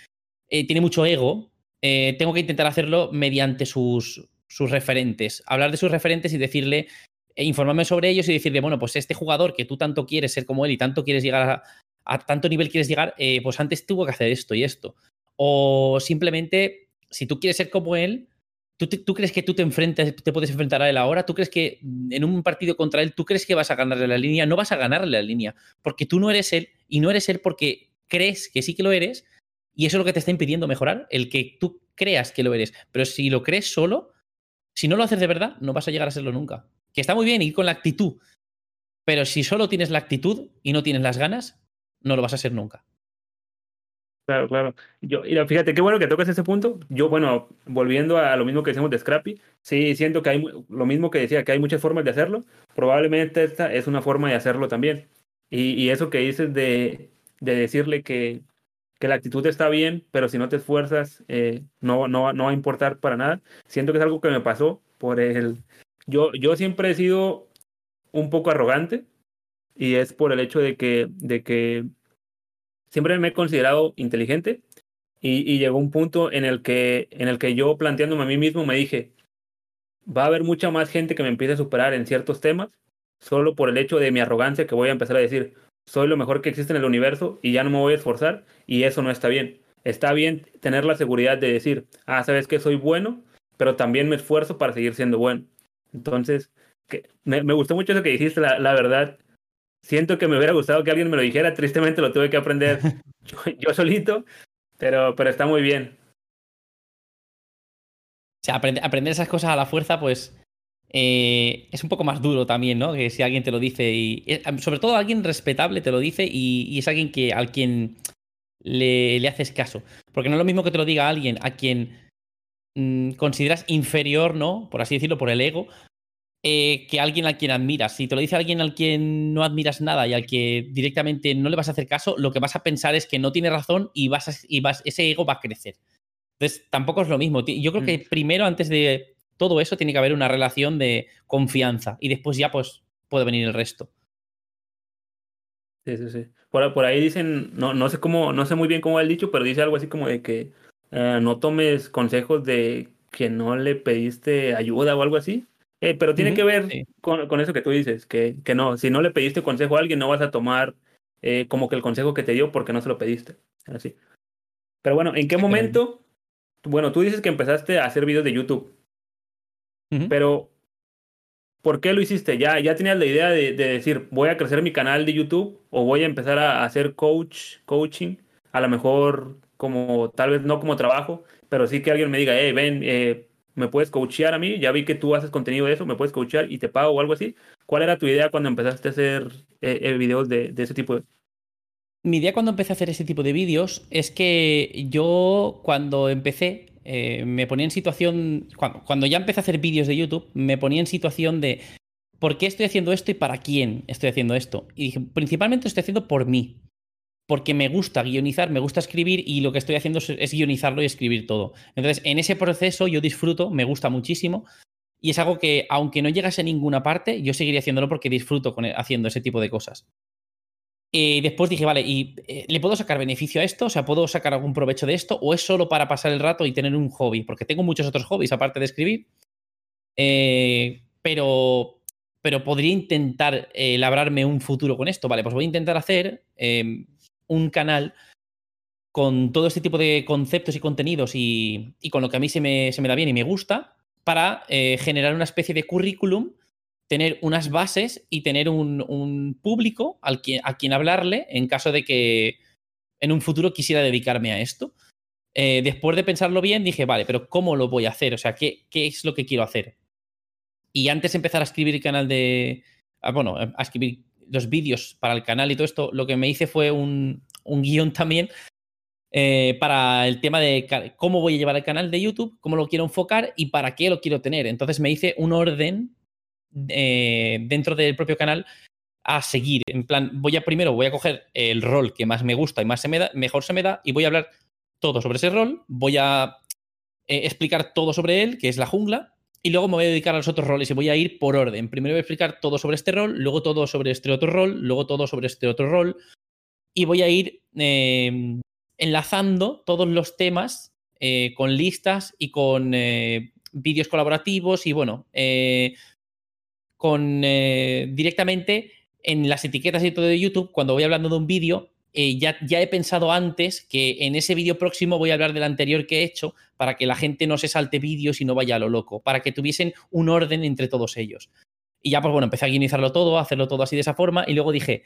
Speaker 2: Eh, tiene mucho ego, eh, tengo que intentar hacerlo mediante sus, sus referentes. Hablar de sus referentes y decirle, e informarme sobre ellos y decirle, bueno, pues este jugador que tú tanto quieres ser como él y tanto quieres llegar a, tanto nivel quieres llegar, eh, pues antes tuvo que hacer esto y esto. O simplemente, si tú quieres ser como él, ¿tú, tú crees que tú te enfrentas, te puedes enfrentar a él ahora? ¿Tú crees que en un partido contra él, tú crees que vas a ganarle la línea? No vas a ganarle la línea, porque tú no eres él y no eres él porque crees que sí que lo eres y eso es lo que te está impidiendo mejorar, el que tú creas que lo eres. Pero si lo crees solo, si no lo haces de verdad, no vas a llegar a serlo nunca. Que está muy bien ir con la actitud, pero si solo tienes la actitud y no tienes las ganas, no lo vas a ser nunca.
Speaker 1: Claro, claro. Yo, fíjate, qué bueno que tocas ese punto. Yo, bueno, volviendo a lo mismo que decimos de Scrappy, sí siento que hay lo mismo que decía, que hay muchas formas de hacerlo. Probablemente esta es una forma de hacerlo también. Y, eso que dices de, de decirle que, que la actitud está bien, pero si no te esfuerzas, eh, no, no, no va a importar para nada. Siento que es algo que me pasó por el... Yo, yo siempre he sido un poco arrogante y es por el hecho de que, de que siempre me he considerado inteligente y, llegó un punto en el, que, en el que yo planteándome a mí mismo me dije, va a haber mucha más gente que me empiece a superar en ciertos temas solo por el hecho de mi arrogancia que voy a empezar a decir, soy lo mejor que existe en el universo y ya no me voy a esforzar y eso no está bien. Está bien tener la seguridad de decir, ah, sabes que soy bueno, pero también me esfuerzo para seguir siendo bueno. Entonces, que, me, gustó mucho eso que dijiste, la, la, verdad. Siento que me hubiera gustado que alguien me lo dijera, tristemente lo tuve que aprender yo, solito, pero, pero está muy bien.
Speaker 2: O sea, aprender esas cosas a la fuerza, pues eh, es un poco más duro también, ¿no? Que si alguien te lo dice y eh, sobre todo alguien respetable te lo dice y, es alguien que al quien le, le, haces caso. Porque no es lo mismo que te lo diga alguien a quien mm, consideras inferior, ¿no? Por así decirlo, por el ego, eh, que alguien al quien admiras. Si te lo dice alguien al quien no admiras nada y al que directamente no le vas a hacer caso, lo que vas a pensar es que no tiene razón y, vas y vas, ese ego va a crecer. Entonces, tampoco es lo mismo. Yo creo que mm. primero, antes de todo eso tiene que haber una relación de confianza y después ya pues puede venir el resto.
Speaker 1: Sí, sí, sí. Por, por ahí dicen, no, no sé cómo, no sé muy bien cómo ha el dicho, pero dice algo así como de que eh, no tomes consejos de que no le pediste ayuda o algo así. Eh, pero tiene que ver con, con, eso que tú dices, que, que no, si no le pediste consejo a alguien, no vas a tomar eh, como que el consejo que te dio porque no se lo pediste. Así. Pero bueno, ¿en qué momento? Bueno, tú dices que empezaste a hacer videos de YouTube. Pero, ¿por qué lo hiciste? ¿Ya, ya tenías la idea de, decir, voy a crecer mi canal de YouTube o voy a empezar a hacer coach, coaching? A lo mejor como, tal vez no como trabajo, pero sí que alguien me diga, hey, ven, eh, ¿me puedes coachear a mí? Ya vi que tú haces contenido de eso, ¿me puedes coachear y te pago o algo así? ¿Cuál era tu idea cuando empezaste a hacer eh, eh, videos de, de ese tipo de
Speaker 2: mi idea cuando empecé a hacer ese tipo de vídeos es que yo cuando empecé eh, me ponía en situación, cuando, ya empecé a hacer vídeos de YouTube, me ponía en situación de ¿por qué estoy haciendo esto y para quién estoy haciendo esto? Y principalmente estoy haciendo por mí, porque me gusta guionizar, me gusta escribir y lo que estoy haciendo es, guionizarlo y escribir todo. Entonces, en ese proceso yo disfruto, me gusta muchísimo y es algo que, aunque no llegase a ninguna parte, yo seguiría haciéndolo porque disfruto con, haciendo ese tipo de cosas. Y después dije, vale, ¿y eh, le puedo sacar beneficio a esto? O sea, ¿puedo sacar algún provecho de esto? ¿O es solo para pasar el rato y tener un hobby? Porque tengo muchos otros hobbies aparte de escribir. Eh, pero, pero podría intentar eh, labrarme un futuro con esto. Vale, pues voy a intentar hacer em, un canal con todo este tipo de conceptos y contenidos y, con lo que a mí se me, se me, da bien y me gusta para generar una especie de currículum tener unas bases y tener un, público al a quien hablarle en caso de que en un futuro quisiera dedicarme a esto. Eh, después de pensarlo bien, dije, vale, pero ¿cómo lo voy a hacer? O sea, ¿qué, ¿qué, es lo que quiero hacer? Y antes de empezar a escribir el canal de. Ah, bueno, a escribir los vídeos para el canal y todo esto, lo que me hice fue un, un guion también eh, para el tema de cómo voy a llevar el canal de YouTube, cómo lo quiero enfocar y para qué lo quiero tener. Entonces me hice un orden eh, dentro del propio canal a seguir. En plan, voy a primero voy a coger el rol que más me gusta y más se me da, mejor se me da, y voy a hablar todo sobre ese rol. Voy a eh, explicar todo sobre él, que es la jungla, y luego me voy a dedicar a los otros roles y voy a ir por orden. Primero voy a explicar todo sobre este rol, luego todo sobre este otro rol, luego todo sobre este otro rol, y voy a ir em, enlazando todos los temas eh, con listas y con eh, vídeos colaborativos y bueno, con directamente en las etiquetas y todo de YouTube, cuando voy hablando de un vídeo, eh, ya, ya, he pensado antes que en ese vídeo próximo voy a hablar del anterior que he hecho para que la gente no se salte vídeos y no vaya a lo loco, para que tuviesen un orden entre todos ellos. Y ya, pues bueno, empecé a guionizarlo todo, a hacerlo todo así de esa forma, y luego dije,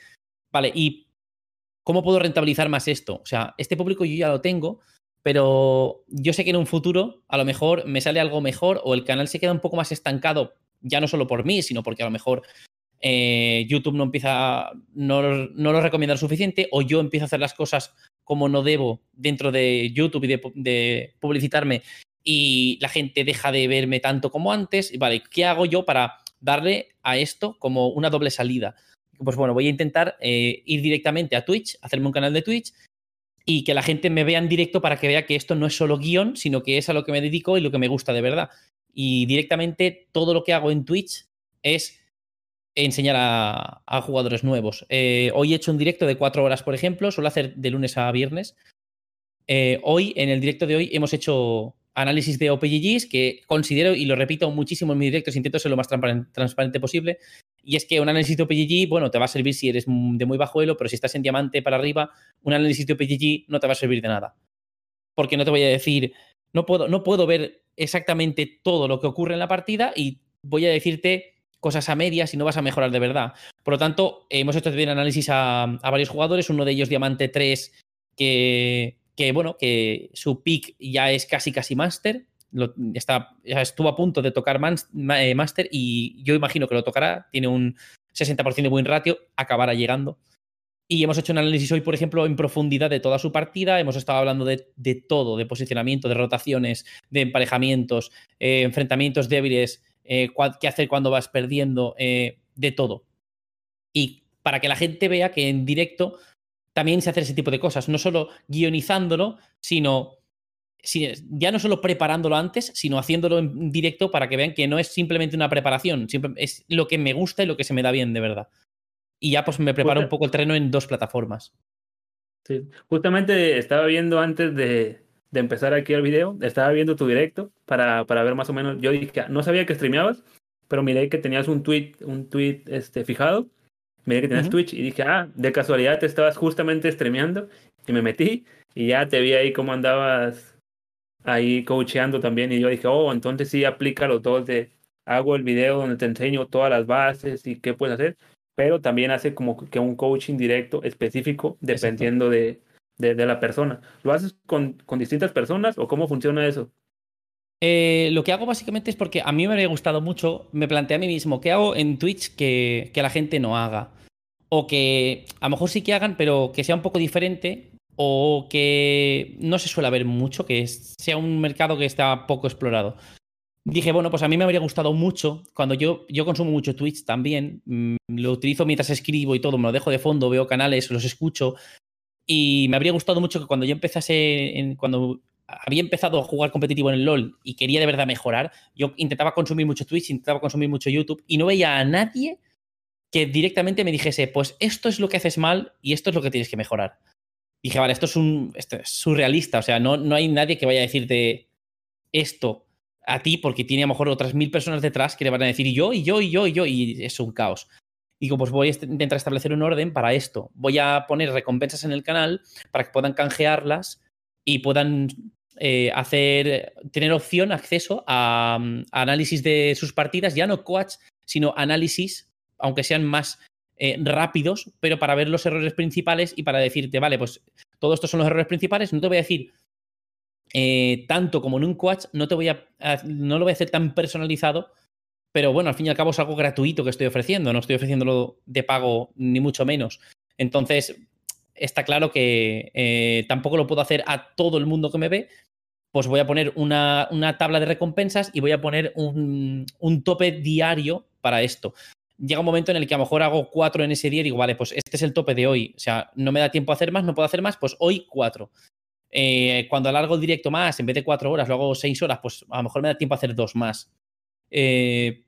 Speaker 2: vale, ¿y cómo puedo rentabilizar más esto? O sea, este público yo ya lo tengo, pero yo sé que en un futuro a lo mejor me sale algo mejor o el canal se queda un poco más estancado, ya no solo por mí, sino porque a lo mejor eh, YouTube no empieza, no, no, lo recomienda lo suficiente, o yo empiezo a hacer las cosas como no debo dentro de YouTube y de, publicitarme y la gente deja de verme tanto como antes. Vale, ¿qué hago yo para darle a esto como una doble salida? Pues bueno, voy a intentar eh, ir directamente a Twitch, hacerme un canal de Twitch y que la gente me vea en directo para que vea que esto no es solo guion, sino que es a lo que me dedico y lo que me gusta de verdad. Y directamente todo lo que hago en Twitch es enseñar a, jugadores nuevos. Eh, hoy he hecho un directo de cuatro horas, por ejemplo, suelo hacer de lunes a viernes. Eh, hoy, en el directo de hoy, hemos hecho análisis de OPGGs que considero, y lo repito muchísimo en mis directos, intento ser lo más transparente posible, y es que un análisis de OPGG, bueno, te va a servir si eres de muy bajo elo, pero si estás en diamante para arriba, un análisis de OPGG no te va a servir de nada. Porque no te voy a decir, no puedo, no puedo ver exactamente todo lo que ocurre en la partida y voy a decirte cosas a medias y no vas a mejorar de verdad. Por lo tanto, hemos hecho también análisis a, varios jugadores, uno de ellos Diamante 3, que, bueno, que su pick ya es casi casi máster. Está, estuvo a punto de tocar eh, máster y yo imagino que lo tocará. Tiene un 60% de buen ratio, acabará llegando. Y hemos hecho un análisis hoy, por ejemplo, en profundidad de toda su partida. Hemos estado hablando de, todo, de posicionamiento, de rotaciones, de emparejamientos, eh, enfrentamientos débiles, eh, qué hacer cuando vas perdiendo, eh, de todo. Y para que la gente vea que en directo también se hace ese tipo de cosas, no solo guionizándolo, sino ya no solo preparándolo antes, sino haciéndolo en directo para que vean que no es simplemente una preparación, es lo que me gusta y lo que se me da bien de verdad. Y ya pues me preparo un poco el terreno en dos plataformas.
Speaker 1: Sí, justamente estaba viendo antes de, de empezar aquí el video, estaba viendo tu directo para, para ver más o menos. Yo dije, no sabía que streameabas, pero miré que tenías un tweet, un tweet este, fijado. Miré que tenías Twitch y dije, ah, de casualidad te estabas justamente streameando. Y me metí y ya te vi ahí cómo andabas ahí coacheando también. Y yo dije, oh, entonces sí, aplícalo todo de hago el video donde te enseño todas las bases y qué puedes hacer. Pero también hace como que un coaching directo específico dependiendo de, de, la persona. ¿Lo haces con, con, distintas personas o cómo funciona eso?
Speaker 2: Eh, lo que hago básicamente es porque a mí me habría gustado mucho, me planteé a mí mismo, ¿qué hago en Twitch que, que la gente no haga? O que a lo mejor sí que hagan, pero que sea un poco diferente o que no se suele ver mucho, que sea un mercado que está poco explorado. Dije, bueno, pues a mí me habría gustado mucho, cuando yo, yo consumo mucho Twitch también, mm, lo utilizo mientras escribo y todo, me lo dejo de fondo, veo canales, los escucho, y me habría gustado mucho que cuando yo empezase, cuando había empezado a jugar competitivo en el LOL y quería de verdad mejorar, yo intentaba consumir mucho Twitch, intentaba consumir mucho YouTube y no veía a nadie que directamente me dijese, pues esto es lo que haces mal y esto es lo que tienes que mejorar. dije, vale, esto es, un, esto es surrealista, o sea, no, no hay nadie que vaya a decirte esto a ti porque tiene a lo mejor otras mil personas detrás que le van a decir yo y yo y yo y yo y es un caos. Digo, pues voy a intentar establecer un orden para esto. Voy a poner recompensas en el canal para que puedan canjearlas y puedan eh, hacer, tener opción, acceso a, análisis de sus partidas, ya no coach, sino análisis, aunque sean más eh, rápidos, pero para ver los errores principales y para decirte, vale, pues todos estos son los errores principales, no te voy a decir eh, tanto como en un coach, no, te voy a, no lo voy a hacer tan personalizado pero bueno, al fin y al cabo es algo gratuito que estoy ofreciendo, no estoy ofreciéndolo de pago ni mucho menos. Entonces, está claro que eh, tampoco lo puedo hacer a todo el mundo que me ve, pues voy a poner una, tabla de recompensas y voy a poner un, tope diario para esto. Llega un momento en el que a lo mejor hago cuatro en ese día y digo, vale, pues este es el tope de hoy. O sea, no me da tiempo a hacer más, no puedo hacer más, pues hoy cuatro. Eh, cuando alargo el directo más, en vez de cuatro horas, lo hago seis horas, pues a lo mejor me da tiempo a hacer dos más. Eh,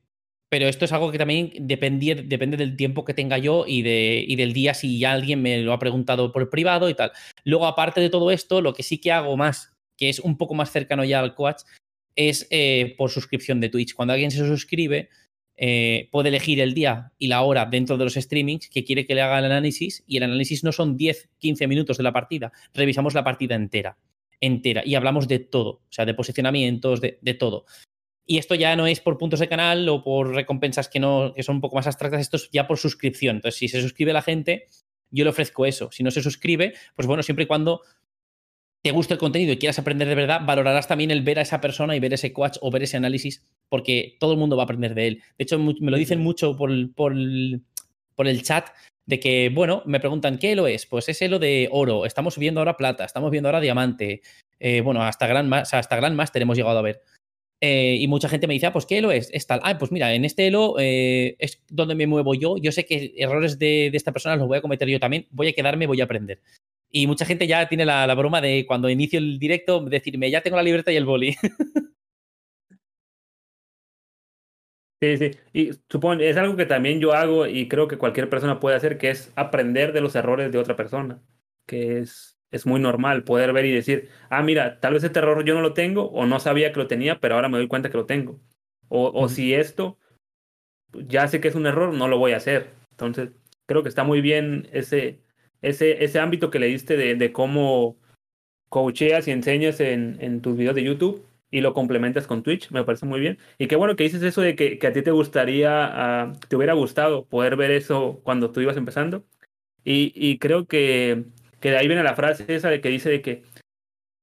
Speaker 2: pero esto es algo que también depende, depende del tiempo que tenga yo y, de, y del día si ya alguien me lo ha preguntado por privado y tal. Luego, aparte de todo esto, lo que sí que hago más, que es un poco más cercano ya al coach, es eh, por suscripción de Twitch. Cuando alguien se suscribe, eh, puede elegir el día y la hora dentro de los streamings que quiere que le haga el análisis y el análisis no son 10, 15 minutos de la partida, revisamos la partida entera, entera y hablamos de todo, o sea, de posicionamientos, de, de todo. Y esto ya no es por puntos de canal o por recompensas que, no, que son un poco más abstractas, esto es ya por suscripción. Entonces, si se suscribe la gente, yo le ofrezco eso. Si no se suscribe, pues bueno, siempre y cuando te guste el contenido y quieras aprender de verdad, valorarás también el ver a esa persona y ver ese coach o ver ese análisis, porque todo el mundo va a aprender de él. De hecho, me lo dicen mucho por, por, por el chat de que, bueno, me preguntan, ¿qué lo es? Pues es lo de oro, estamos viendo ahora plata, estamos viendo ahora diamante, eh, bueno, hasta gran, hasta gran máster hemos llegado a ver. Eh, y mucha gente me dice, ah, pues ¿qué Elo es? Es tal. Ah, pues mira, en este Elo eh, es donde me muevo yo. Yo sé que errores de, esta persona los voy a cometer yo también. Voy a quedarme, voy a aprender. Y mucha gente ya tiene la, broma de cuando inicio el directo decirme, ya tengo la libertad y el boli.
Speaker 1: Sí, sí. Y supongo, es algo que también yo hago y creo que cualquier persona puede hacer, que es aprender de los errores de otra persona. Que es es muy normal poder ver y decir, ah, mira, tal vez este error yo no lo tengo o no sabía que lo tenía, pero ahora me doy cuenta que lo tengo. O, o si esto, ya sé que es un error, no lo voy a hacer. Entonces, creo que está muy bien ese, ese, ese ámbito que le diste de, de cómo coacheas y enseñas en, en, tus videos de YouTube y lo complementas con Twitch, me parece muy bien. Y qué bueno que dices eso de que, que a ti te gustaría, uh, te hubiera gustado poder ver eso cuando tú ibas empezando. Y, y creo que que de ahí viene la frase esa de que dice de que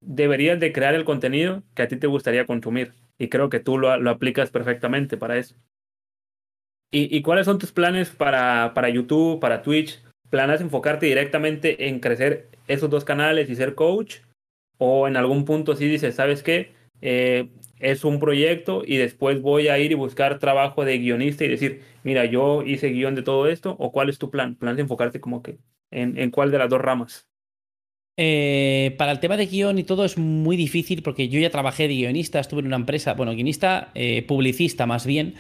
Speaker 1: deberías de crear el contenido que a ti te gustaría consumir. Y creo que tú lo, lo aplicas perfectamente para eso. ¿Y, ¿Y, cuáles son tus planes para, para YouTube, para Twitch? ¿Planas enfocarte directamente en crecer esos dos canales y ser coach? ¿O en algún punto sí dices, sabes qué? Eh, es un proyecto y después voy a ir y buscar trabajo de guionista y decir, mira, yo hice guion de todo esto, o cuál es tu plan? ¿Planes enfocarte como que en, en cuál de las dos ramas?
Speaker 2: Eh, para el tema de guion y todo es muy difícil porque yo ya trabajé de guionista, estuve en una empresa, bueno, guionista, eh, publicista más bien.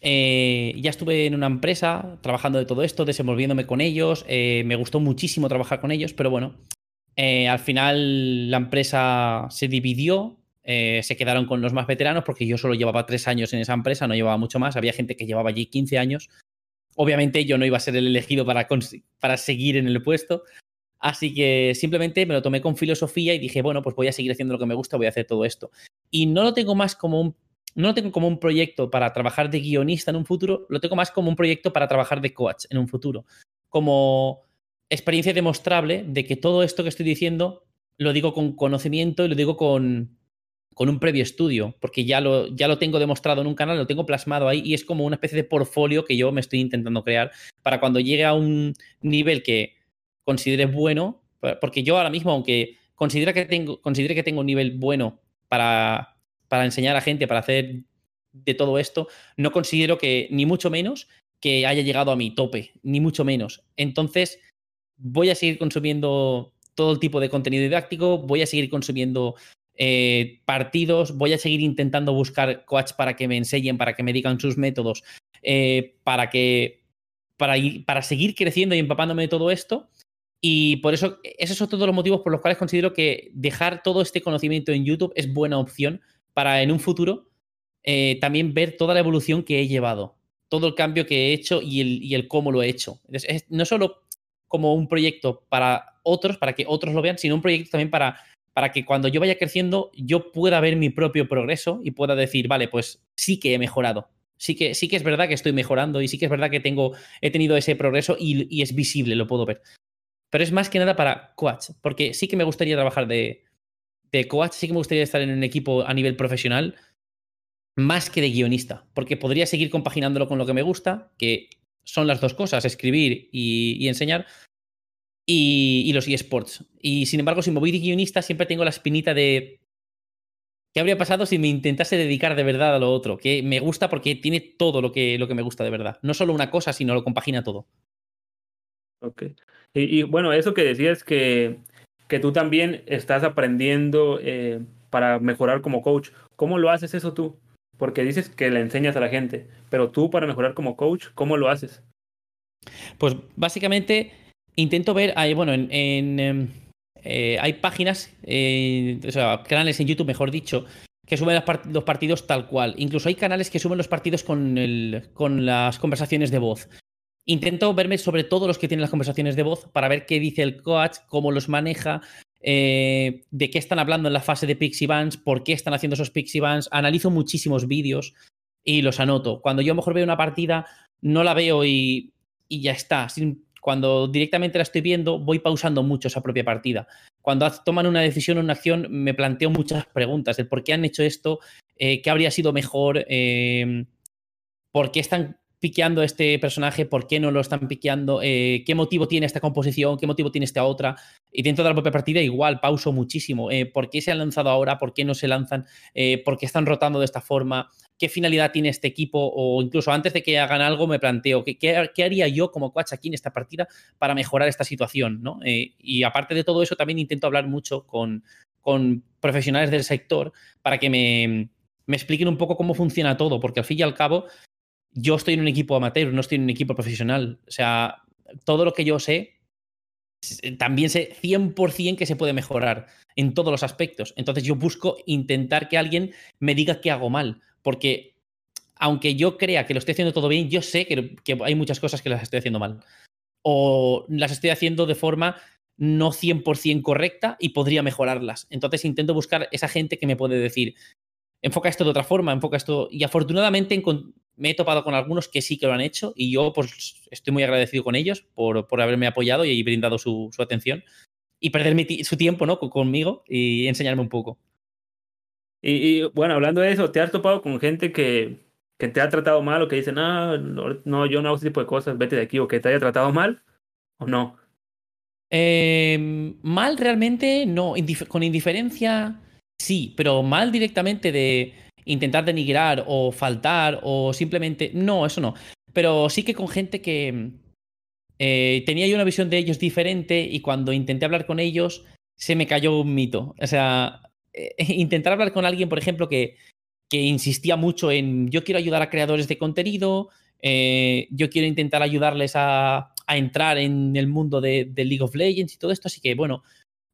Speaker 2: Eh, ya estuve en una empresa trabajando de todo esto, desenvolviéndome con ellos. me gustó muchísimo trabajar con ellos, pero bueno, al final la empresa se dividió. se quedaron con los más veteranos porque yo solo llevaba tres años en esa empresa, no llevaba mucho más. Había gente que llevaba allí 15 años. Obviamente yo no iba a ser el elegido para, para seguir en el puesto, Así que simplemente me lo tomé con filosofía y dije, bueno, pues voy a seguir haciendo lo que me gusta, voy a hacer todo esto. Y no lo tengo más como un, no lo tengo como un proyecto para trabajar de guionista en un futuro, lo tengo más como un proyecto para trabajar de coach en un futuro. Como experiencia demostrable de que todo esto que estoy diciendo lo digo con conocimiento y lo digo con, con un previo estudio, porque ya lo, ya lo tengo demostrado en un canal, lo tengo plasmado ahí y es como una especie de portfolio que yo me estoy intentando crear para cuando llegue a un nivel que considere bueno, porque yo ahora mismo, aunque considera que tengo, considere que tengo un nivel bueno para, para enseñar a gente, para hacer de todo esto, no considero que, ni mucho menos, que haya llegado a mi tope, ni mucho menos. Entonces, voy a seguir consumiendo todo el tipo de contenido didáctico, voy a seguir consumiendo eh, partidos, voy a seguir intentando buscar coach para que me enseñen, para que me digan sus métodos, eh, para que para, para seguir creciendo y empapándome de todo esto y por eso, esos son todos los motivos por los cuales considero que dejar todo este conocimiento en YouTube es buena opción para en un futuro eh, también ver toda la evolución que he llevado, todo el cambio que he hecho y el, y el cómo lo he hecho. no solo como un proyecto para otros, para que otros lo vean, sino un proyecto también para, para que cuando yo vaya creciendo yo pueda ver mi propio progreso y pueda decir, vale, pues sí que he mejorado. Sí que, sí que es verdad que estoy mejorando y sí que es verdad que tengo, he tenido ese progreso y, y es visible, lo puedo ver pero es más que nada para coach, porque sí que me gustaría trabajar de, de coach, sí que me gustaría estar en un equipo a nivel profesional, más que de guionista, porque podría seguir compaginándolo con lo que me gusta, que son las dos cosas, escribir y, enseñar, y, los eSports. Y sin embargo, si me voy de guionista, siempre tengo la espinita de ¿Qué habría pasado si me intentase dedicar de verdad a lo otro? Que me gusta porque tiene todo lo que, lo que me gusta de verdad. No solo una cosa, sino lo compagina todo.
Speaker 1: Ok. Y, bueno, eso que decías que, que tú también estás aprendiendo eh, para mejorar como coach. ¿Cómo lo haces eso tú? Porque dices que le enseñas a la gente, pero tú para mejorar como coach, ¿cómo lo haces?
Speaker 2: Pues básicamente intento ver, bueno, en, em, eh, hay páginas, eh, o sea, canales en YouTube, mejor dicho, que suben los partidos tal cual. Incluso hay canales que suben los partidos con, con las conversaciones de voz. Intento verme sobre todo los que tienen las conversaciones de voz para ver qué dice el coach, cómo los maneja, eh, de qué están hablando en la fase de Pixie Bands, por qué están haciendo esos Pixie Bands. Analizo muchísimos vídeos y los anoto. Cuando yo a lo mejor veo una partida, no la veo y, y ya está. cuando directamente la estoy viendo, voy pausando mucho esa propia partida. Cuando toman una decisión o una acción, me planteo muchas preguntas del por qué han hecho esto, eh, qué habría sido mejor, eh, por qué están piqueando este personaje, por qué no lo están piqueando, eh, qué motivo tiene esta composición, qué motivo tiene esta otra. Y dentro de la propia partida igual pauso muchísimo. Eh, ¿Por qué se han lanzado ahora? ¿Por qué no se lanzan? Eh, ¿Por qué están rotando de esta forma? ¿Qué finalidad tiene este equipo? O incluso antes de que hagan algo me planteo, ¿qué, haría yo como coach aquí en esta partida para mejorar esta situación? ¿no? y aparte de todo eso, también intento hablar mucho con, profesionales del sector para que me expliquen un poco cómo funciona todo, porque al fin y al cabo yo estoy en un equipo amateur, no estoy en un equipo profesional. O sea, todo lo que yo sé, también sé 100% que se puede mejorar en todos los aspectos. Entonces yo busco intentar que alguien me diga que hago mal, porque aunque yo crea que lo estoy haciendo todo bien, yo sé que, hay muchas cosas que las estoy haciendo mal. O las estoy haciendo de forma no 100% correcta y podría mejorarlas. Entonces intento buscar esa gente que me puede decir, enfoca esto de otra forma, enfoca esto. Y afortunadamente me he topado con algunos que sí que lo han hecho y yo pues estoy muy agradecido con ellos por, por haberme apoyado y brindado su, atención y perder su tiempo ¿no? conmigo y enseñarme un poco.
Speaker 1: Y, bueno, hablando de eso, ¿te has topado con gente que, que te ha tratado mal o que dice, no, no, yo no hago ese tipo de cosas, vete de aquí o que te haya tratado mal o no?
Speaker 2: Em, mal realmente no, con indiferencia sí, pero mal directamente de intentar denigrar o faltar o simplemente... No, eso no. Pero sí que con gente que eh, tenía yo una visión de ellos diferente y cuando intenté hablar con ellos se me cayó un mito. O sea, eh, intentar hablar con alguien, por ejemplo, que, que insistía mucho en yo quiero ayudar a creadores de contenido, eh, yo quiero intentar ayudarles a, a entrar en el mundo de, de, League of Legends y todo esto. Así que, bueno,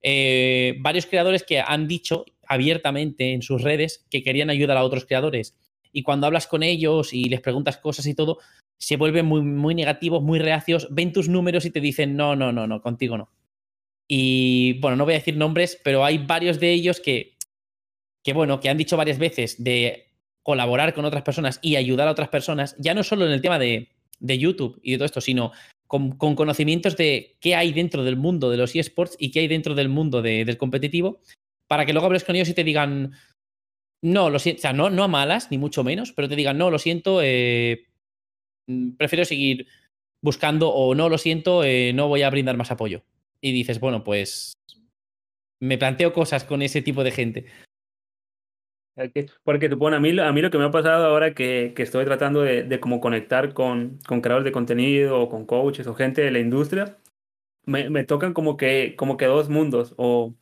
Speaker 2: varios creadores que han dicho abiertamente en sus redes que querían ayudar a otros creadores. Y cuando hablas con ellos y les preguntas cosas y todo, se vuelven muy, muy negativos, muy reacios, ven tus números y te dicen, no, no, no, no, contigo no. Y bueno, no voy a decir nombres, pero hay varios de ellos que, que bueno, que han dicho varias veces de colaborar con otras personas y ayudar a otras personas, ya no solo en el tema de, de YouTube y de todo esto, sino con, conocimientos de qué hay dentro del mundo de los eSports y qué hay dentro del mundo del competitivo para que luego hables con ellos y te digan, no, lo siento, o sea, no, no a malas, ni mucho menos, pero te digan, no, lo siento, eh, mm, prefiero seguir buscando o no, lo siento, eh, no voy a brindar más apoyo. Y dices, bueno, pues me planteo cosas con ese tipo de gente.
Speaker 1: Porque bueno, a mí, a mí lo que me ha pasado ahora que, que estoy tratando de, de como conectar con, con, creadores de contenido o con coaches o gente de la industria, me, me tocan como que, como que dos mundos. O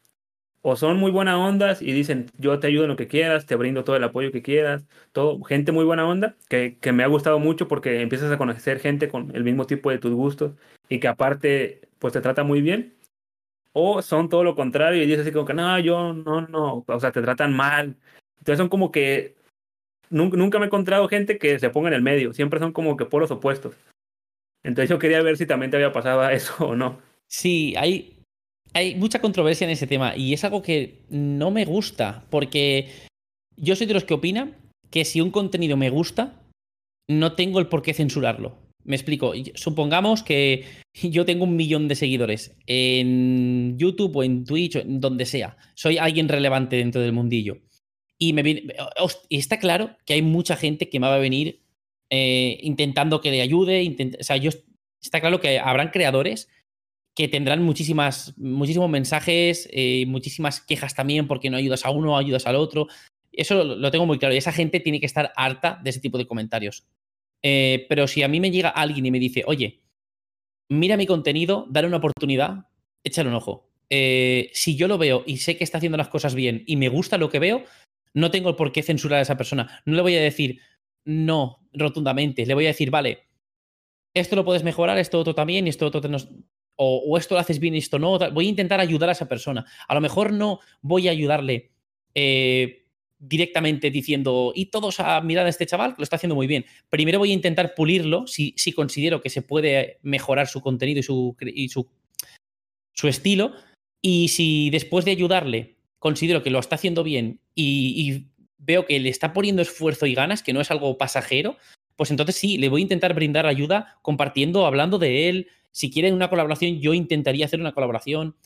Speaker 1: o son muy buenas ondas y dicen, yo te ayudo en lo que quieras, te brindo todo el apoyo que quieras, todo, gente muy buena onda, que, que me ha gustado mucho porque empiezas a conocer gente con el mismo tipo de tus gustos y que aparte, pues te trata muy bien. O son todo lo contrario y dices así como que, no, yo no, no, o sea, te tratan mal. Entonces son como que, nunca, me he encontrado gente que se ponga en el medio, siempre son como que polos opuestos. Entonces yo quería ver si también te había pasado eso o no.
Speaker 2: Sí, hay, hay mucha controversia en ese tema y es algo que no me gusta porque yo soy de los que opinan que si un contenido me gusta, no tengo el por qué censurarlo. Me explico. Supongamos que yo tengo un millón de seguidores en YouTube o en Twitch o en donde sea. Soy alguien relevante dentro del mundillo. Y, está claro que hay mucha gente que me va a venir eh, intentando que le ayude. o sea, está claro que habrán creadores que tendrán muchísimas, muchísimos mensajes, eh, muchísimas quejas también porque no ayudas a uno, ayudas al otro. Eso lo, tengo muy claro. Y esa gente tiene que estar harta de ese tipo de comentarios. Eh, pero si a mí me llega alguien y me dice, oye, mira mi contenido, dale una oportunidad, échale un ojo. Eh, si yo lo veo y sé que está haciendo las cosas bien y me gusta lo que veo, no tengo por qué censurar a esa persona. No le voy a decir no rotundamente. Le voy a decir, vale, esto lo puedes mejorar, esto otro también, y esto otro o, esto lo haces bien esto no. Voy a intentar ayudar a esa persona. A lo mejor no voy a ayudarle eh, directamente diciendo, y todos a mirar a este chaval que lo está haciendo muy bien. Primero voy a intentar pulirlo si, si considero que se puede mejorar su contenido y su, y su, su estilo. Y si después de ayudarle considero que lo está haciendo bien y, veo que le está poniendo esfuerzo y ganas, que no es algo pasajero, pues entonces sí, le voy a intentar brindar ayuda compartiendo, hablando de él. Si quieren una colaboración, yo intentaría hacer una colaboración.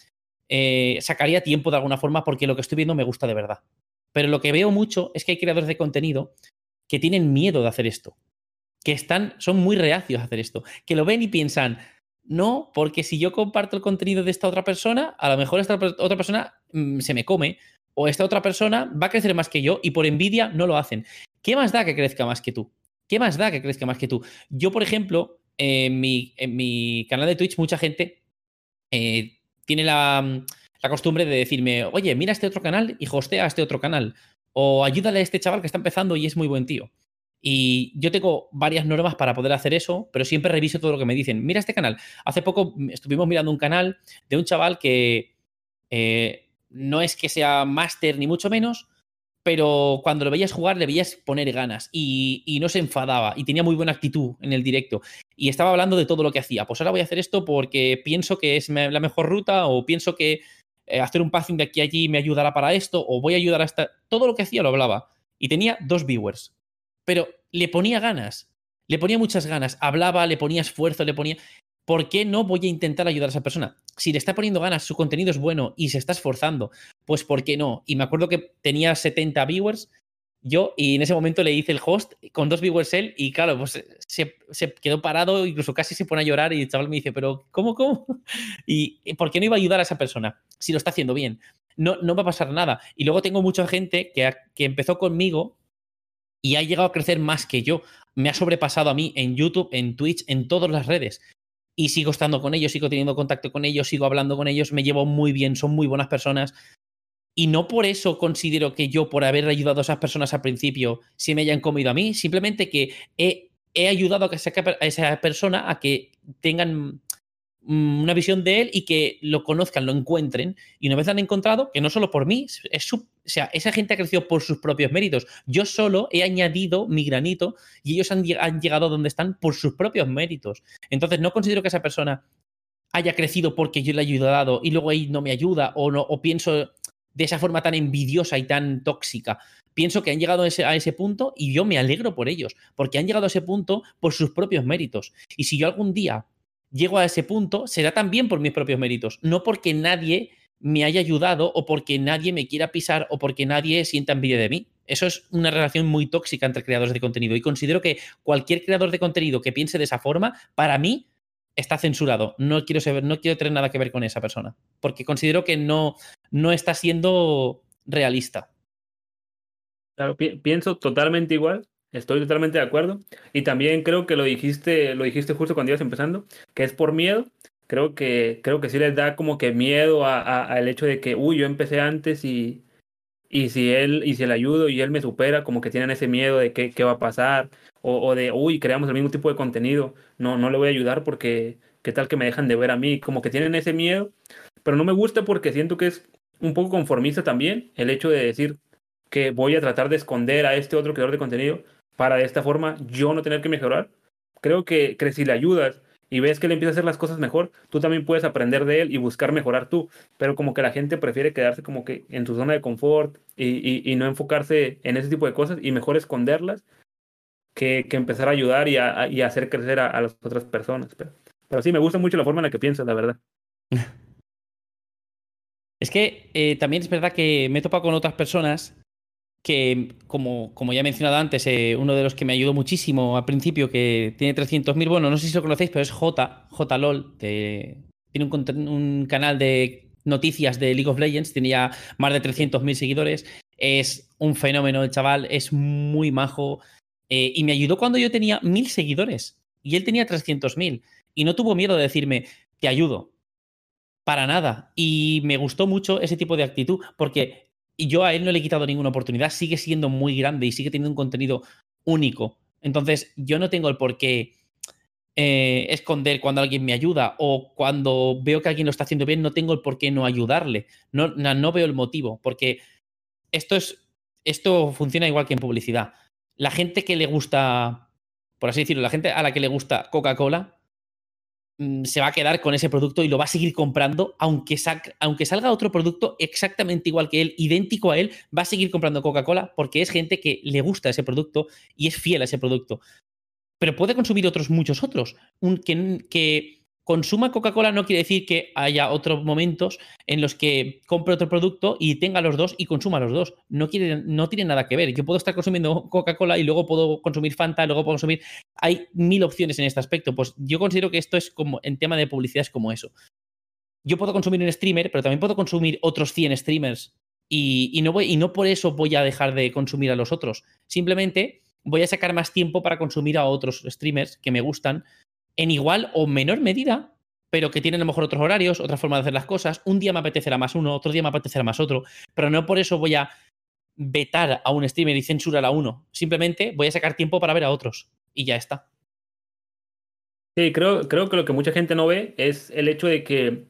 Speaker 2: Eh, sacaría tiempo de alguna forma porque lo que estoy viendo me gusta de verdad. Pero lo que veo mucho es que hay creadores de contenido que tienen miedo de hacer esto, que están, son muy reacios a hacer esto, que lo ven y piensan, no, porque si yo comparto el contenido de esta otra persona, a lo mejor esta otra persona mm, se me come, o esta otra persona va a crecer más que yo y por envidia no lo hacen. ¿Qué más da que crezca más que tú? ¿Qué más da que crezca más que tú? Yo, por ejemplo, en mi, canal de Twitch, mucha gente eh, tiene la, la, costumbre de decirme, oye, mira este otro canal y hostea a este otro canal. O ayúdale a este chaval que está empezando y es muy buen tío. Y yo tengo varias normas para poder hacer eso, pero siempre reviso todo lo que me dicen. Mira este canal. Hace poco estuvimos mirando un canal de un chaval que eh, no es que sea máster ni mucho menos, pero cuando lo veías jugar le veías poner ganas y, no se enfadaba y tenía muy buena actitud en el directo y estaba hablando de todo lo que hacía. Pues ahora voy a hacer esto porque pienso que es la mejor ruta o pienso que eh, hacer un passing de aquí a allí me ayudará para esto o voy a ayudar a esta... Todo lo que hacía lo hablaba y tenía dos viewers, pero le ponía ganas, le ponía muchas ganas, hablaba, le ponía esfuerzo, le ponía... ¿por qué no voy a intentar ayudar a esa persona? Si le está poniendo ganas, su contenido es bueno y se está esforzando, pues ¿por qué no? Y me acuerdo que tenía 70 viewers yo y en ese momento le hice el host con dos viewers él y claro, pues se, quedó parado, incluso casi se pone a llorar y el chaval me dice, pero ¿cómo, cómo? ¿Y por qué no iba a ayudar a esa persona si lo está haciendo bien? No, no va a pasar nada. Y luego tengo mucha gente que, que empezó conmigo y ha llegado a crecer más que yo. Me ha sobrepasado a mí en YouTube, en Twitch, en todas las redes y sigo estando con ellos, sigo teniendo contacto con ellos, sigo hablando con ellos, me llevo muy bien, son muy buenas personas. Y no por eso considero que yo, por haber ayudado a esas personas al principio, se me hayan comido a mí, simplemente que he, ayudado a, a esa persona a que tengan una visión de él y que lo conozcan, lo encuentren. Y una vez han encontrado, que no solo por mí, es o sea, esa gente ha crecido por sus propios méritos. Yo solo he añadido mi granito y ellos han, llegado a donde están por sus propios méritos. Entonces, no considero que esa persona haya crecido porque yo le he ayudado y luego ahí no me ayuda o, no, o pienso de esa forma tan envidiosa y tan tóxica. Pienso que han llegado a ese punto y yo me alegro por ellos, porque han llegado a ese punto por sus propios méritos. Y si yo algún día llego a ese punto será también por mis propios méritos, no porque nadie me haya ayudado o porque nadie me quiera pisar o porque nadie sienta envidia de mí. Eso es una relación muy tóxica entre creadores de contenido y considero que cualquier creador de contenido que piense de esa forma, para mí, está censurado. No quiero saber, no quiero tener nada que ver con esa persona, porque considero que no, no está siendo realista.
Speaker 1: Claro, pienso totalmente igual. Estoy totalmente de acuerdo. Y también creo que lo dijiste, lo dijiste justo cuando ibas empezando, que es por miedo. Creo que, creo que sí les da como que miedo al hecho de que, uy, yo empecé antes y, y si él, y si le ayudo y él me supera, como que tienen ese miedo de qué, qué va a pasar, o, o, de, uy, creamos el mismo tipo de contenido, no, no le voy a ayudar porque qué tal que me dejan de ver a mí, como que tienen ese miedo, pero no me gusta porque siento que es un poco conformista también el hecho de decir que voy a tratar de esconder a este otro creador de contenido para de esta forma yo no tener que mejorar. Creo que, si le ayudas y ves que le empieza a hacer las cosas mejor, tú también puedes aprender de él y buscar mejorar tú. Pero como que la gente prefiere quedarse como que en su zona de confort y, no enfocarse en ese tipo de cosas y mejor esconderlas que, empezar a ayudar y a, hacer crecer a, las otras personas. Pero, pero sí, me gusta mucho la forma en la que piensas, la verdad.
Speaker 2: Es que eh, también es verdad que me he topado con otras personas que, como, como ya he mencionado antes, eh, uno de los que me ayudó muchísimo al principio, que tiene 300.000, bueno, no sé si lo conocéis, pero es J, JLOL, de, tiene un, canal de noticias de League of Legends, tiene ya más de 300.000 seguidores. Es un fenómeno el chaval, es muy majo. Eh, y me ayudó cuando yo tenía mil seguidores y él tenía 300.000. Y no tuvo miedo de decirme, te ayudo. Para nada. Y me gustó mucho ese tipo de actitud, porque yo a él no le he quitado ninguna oportunidad, sigue siendo muy grande y sigue teniendo un contenido único. Entonces, yo no tengo el por qué eh, esconder cuando alguien me ayuda o cuando veo que alguien lo está haciendo bien, no tengo el por qué no ayudarle. No, no, veo el motivo, porque esto es. Esto funciona igual que en publicidad. La gente que le gusta, por así decirlo, la gente a la que le gusta Coca-Cola, se va a quedar con ese producto y lo va a seguir comprando, aunque, aunque salga otro producto exactamente igual que él, idéntico a él, va a seguir comprando Coca-Cola porque es gente que le gusta ese producto y es fiel a ese producto pero puede consumir otros muchos otros. Un, que consuma Coca-Cola no quiere decir que haya otros momentos en los que compre otro producto y tenga los dos y consuma los dos. No, quiere, no tiene nada que ver. Yo puedo estar consumiendo Coca-Cola y luego puedo consumir Fanta, luego puedo consumir... Hay mil opciones en este aspecto. Pues yo considero que esto es como, en tema de publicidad es como eso. Yo puedo consumir un streamer, pero también puedo consumir otros 100 streamers y, y no, voy, y no por eso voy a dejar de consumir a los otros. Simplemente voy a sacar más tiempo para consumir a otros streamers que me gustan en igual o menor medida, pero que tienen a lo mejor otros horarios, otra forma de hacer las cosas. Un día me apetecerá más uno, otro día me apetecerá más otro, pero no por eso voy a vetar a un streamer y censurar a uno. Simplemente voy a sacar tiempo para ver a otros y ya está.
Speaker 1: Sí, creo, creo que lo que mucha gente no ve es el hecho de que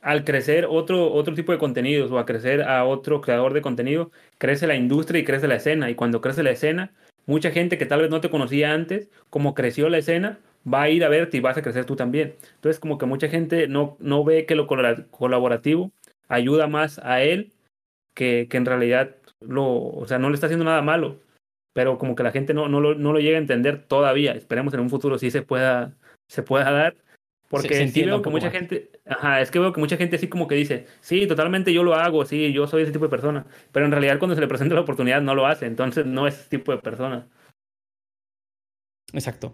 Speaker 1: al crecer otro, otro tipo de contenidos o a crecer a otro creador de contenido, crece la industria y crece la escena. Y cuando crece la escena, mucha gente que tal vez no te conocía antes, como creció la escena, va a ir a verte y vas a crecer tú también. Entonces, como que mucha gente no, no ve que lo colaborativo ayuda más a él que, que en realidad lo, o sea, no le está haciendo nada malo, pero como que la gente no, no, lo, no lo llega a entender todavía. Esperemos en un futuro sí se pueda, se pueda dar porque sí veo que mucha gente, ajá, es que veo que mucha gente así como que dice, sí, totalmente yo lo hago, sí, yo soy ese tipo de persona, pero en realidad cuando se le presenta la oportunidad no lo hace, entonces no es ese tipo de persona.
Speaker 2: Exacto.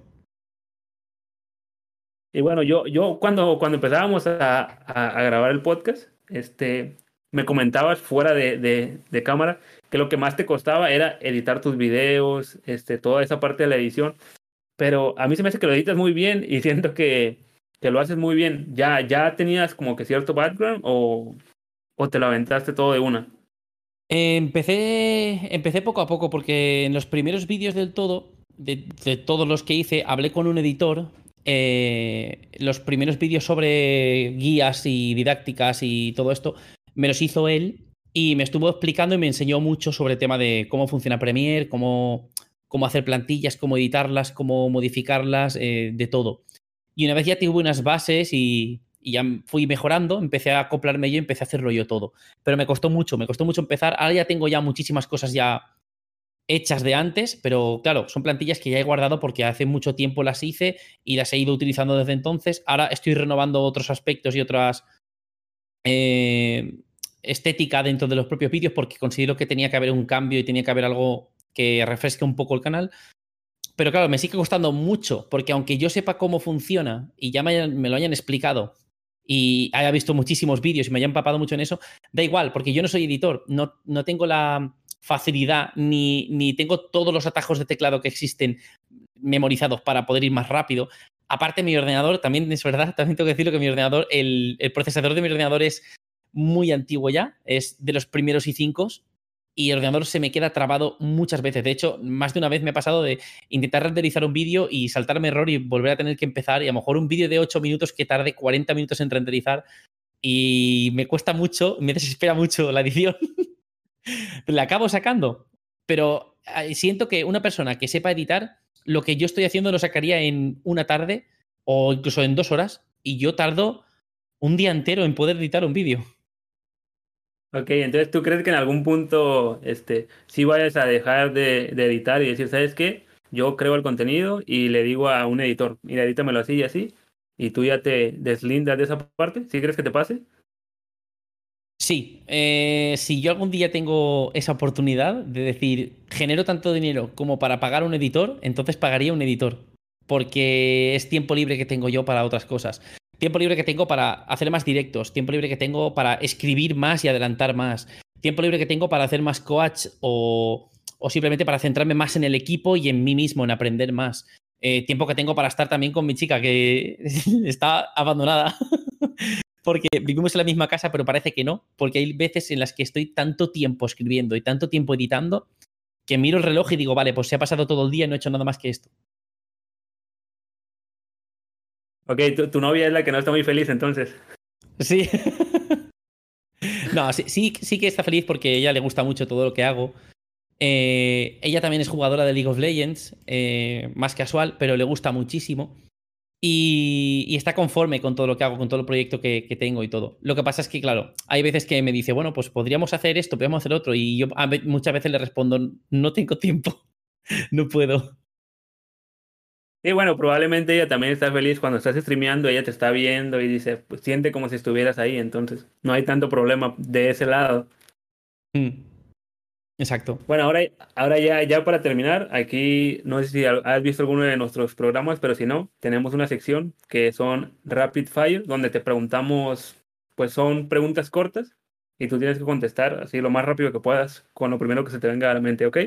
Speaker 1: Y bueno, yo, yo cuando, cuando empezábamos a, a, grabar el podcast, este, me comentabas fuera de, de, de, cámara que lo que más te costaba era editar tus videos, este, toda esa parte de la edición, pero a mí se me hace que lo editas muy bien y siento que que lo haces muy bien, ¿ya, ya tenías como que cierto background o, o te lo aventaste todo de una?
Speaker 2: Empecé, empecé poco a poco porque en los primeros vídeos del todo, de, todos los que hice, hablé con un editor. Eh, los primeros vídeos sobre guías y didácticas y todo esto me los hizo él y me estuvo explicando y me enseñó mucho sobre el tema de cómo funciona Premiere, cómo, cómo hacer plantillas, cómo editarlas, cómo modificarlas, eh, de todo. Y una vez ya tuve unas bases y, ya fui mejorando, empecé a acoplarme yo, empecé a hacerlo yo todo. Pero me costó mucho, me costó mucho empezar. Ahora ya tengo ya muchísimas cosas ya hechas de antes, pero claro, son plantillas que ya he guardado porque hace mucho tiempo las hice y las he ido utilizando desde entonces. Ahora estoy renovando otros aspectos y otras eh, estética dentro de los propios vídeos porque considero que tenía que haber un cambio y tenía que haber algo que refresque un poco el canal. Pero claro, me sigue costando mucho, porque aunque yo sepa cómo funciona y ya me, lo hayan explicado y haya visto muchísimos vídeos y me haya empapado mucho en eso, da igual, porque yo no soy editor, no, no tengo la facilidad ni, ni tengo todos los atajos de teclado que existen memorizados para poder ir más rápido. Aparte, mi ordenador, también es verdad, también tengo que decirlo que mi ordenador, el, el procesador de mi ordenador es muy antiguo ya, es de los primeros i5 y el ordenador se me queda trabado muchas veces. De hecho, más de una vez me ha pasado de intentar renderizar un vídeo y saltarme error y volver a tener que empezar. Y a lo mejor un vídeo de 8 minutos que tarde 40 minutos en renderizar y me cuesta mucho, me desespera mucho la edición. la acabo sacando, pero siento que una persona que sepa editar, lo que yo estoy haciendo lo sacaría en una tarde o incluso en dos horas y yo tardo un día entero en poder editar un vídeo.
Speaker 1: Ok, entonces tú crees que en algún punto este, sí vayas a dejar de, editar y decir, ¿sabes qué? Yo creo el contenido y le digo a un editor, mira, edítamelo así y así, y tú ya te deslindas de esa parte. ¿Sí crees que te pase?
Speaker 2: Sí, eh, si yo algún día tengo esa oportunidad de decir, genero tanto dinero como para pagar un editor, entonces pagaría un editor, porque es tiempo libre que tengo yo para otras cosas. tiempo libre que tengo para hacer más directos, tiempo libre que tengo para escribir más y adelantar más, tiempo libre que tengo para hacer más coach o, o simplemente para centrarme más en el equipo y en mí mismo, en aprender más. Eh, tiempo que tengo para estar también con mi chica que está abandonada. porque vivimos en la misma casa, pero parece que no, porque hay veces en las que estoy tanto tiempo escribiendo y tanto tiempo editando que miro el reloj y digo, vale, pues se ha pasado todo el día y no he hecho nada más que esto.
Speaker 1: Ok, tu, novia es la que no está muy feliz entonces.
Speaker 2: Sí. no, sí, sí, sí, que está feliz porque a ella le gusta mucho todo lo que hago. Eh, ella también es jugadora de League of Legends, eh, más casual, pero le gusta muchísimo. Y, está conforme con todo lo que hago, con todo el proyecto que, tengo y todo. Lo que pasa es que, claro, hay veces que me dice, bueno, pues podríamos hacer esto, podríamos hacer otro. Y yo muchas veces le respondo, no tengo tiempo, no puedo.
Speaker 1: Y bueno, probablemente ella también está feliz cuando estás streameando, ella te está viendo y dice, pues siente como si estuvieras ahí, entonces no hay tanto problema de ese lado.
Speaker 2: Mm. Exacto.
Speaker 1: Bueno, ahora, ahora ya, ya para terminar, aquí no sé si has visto alguno de nuestros programas, pero si no, tenemos una sección que son Rapid Fire, donde te preguntamos, pues son preguntas cortas y tú tienes que contestar así lo más rápido que puedas con lo primero que se te venga a la mente, ¿ok?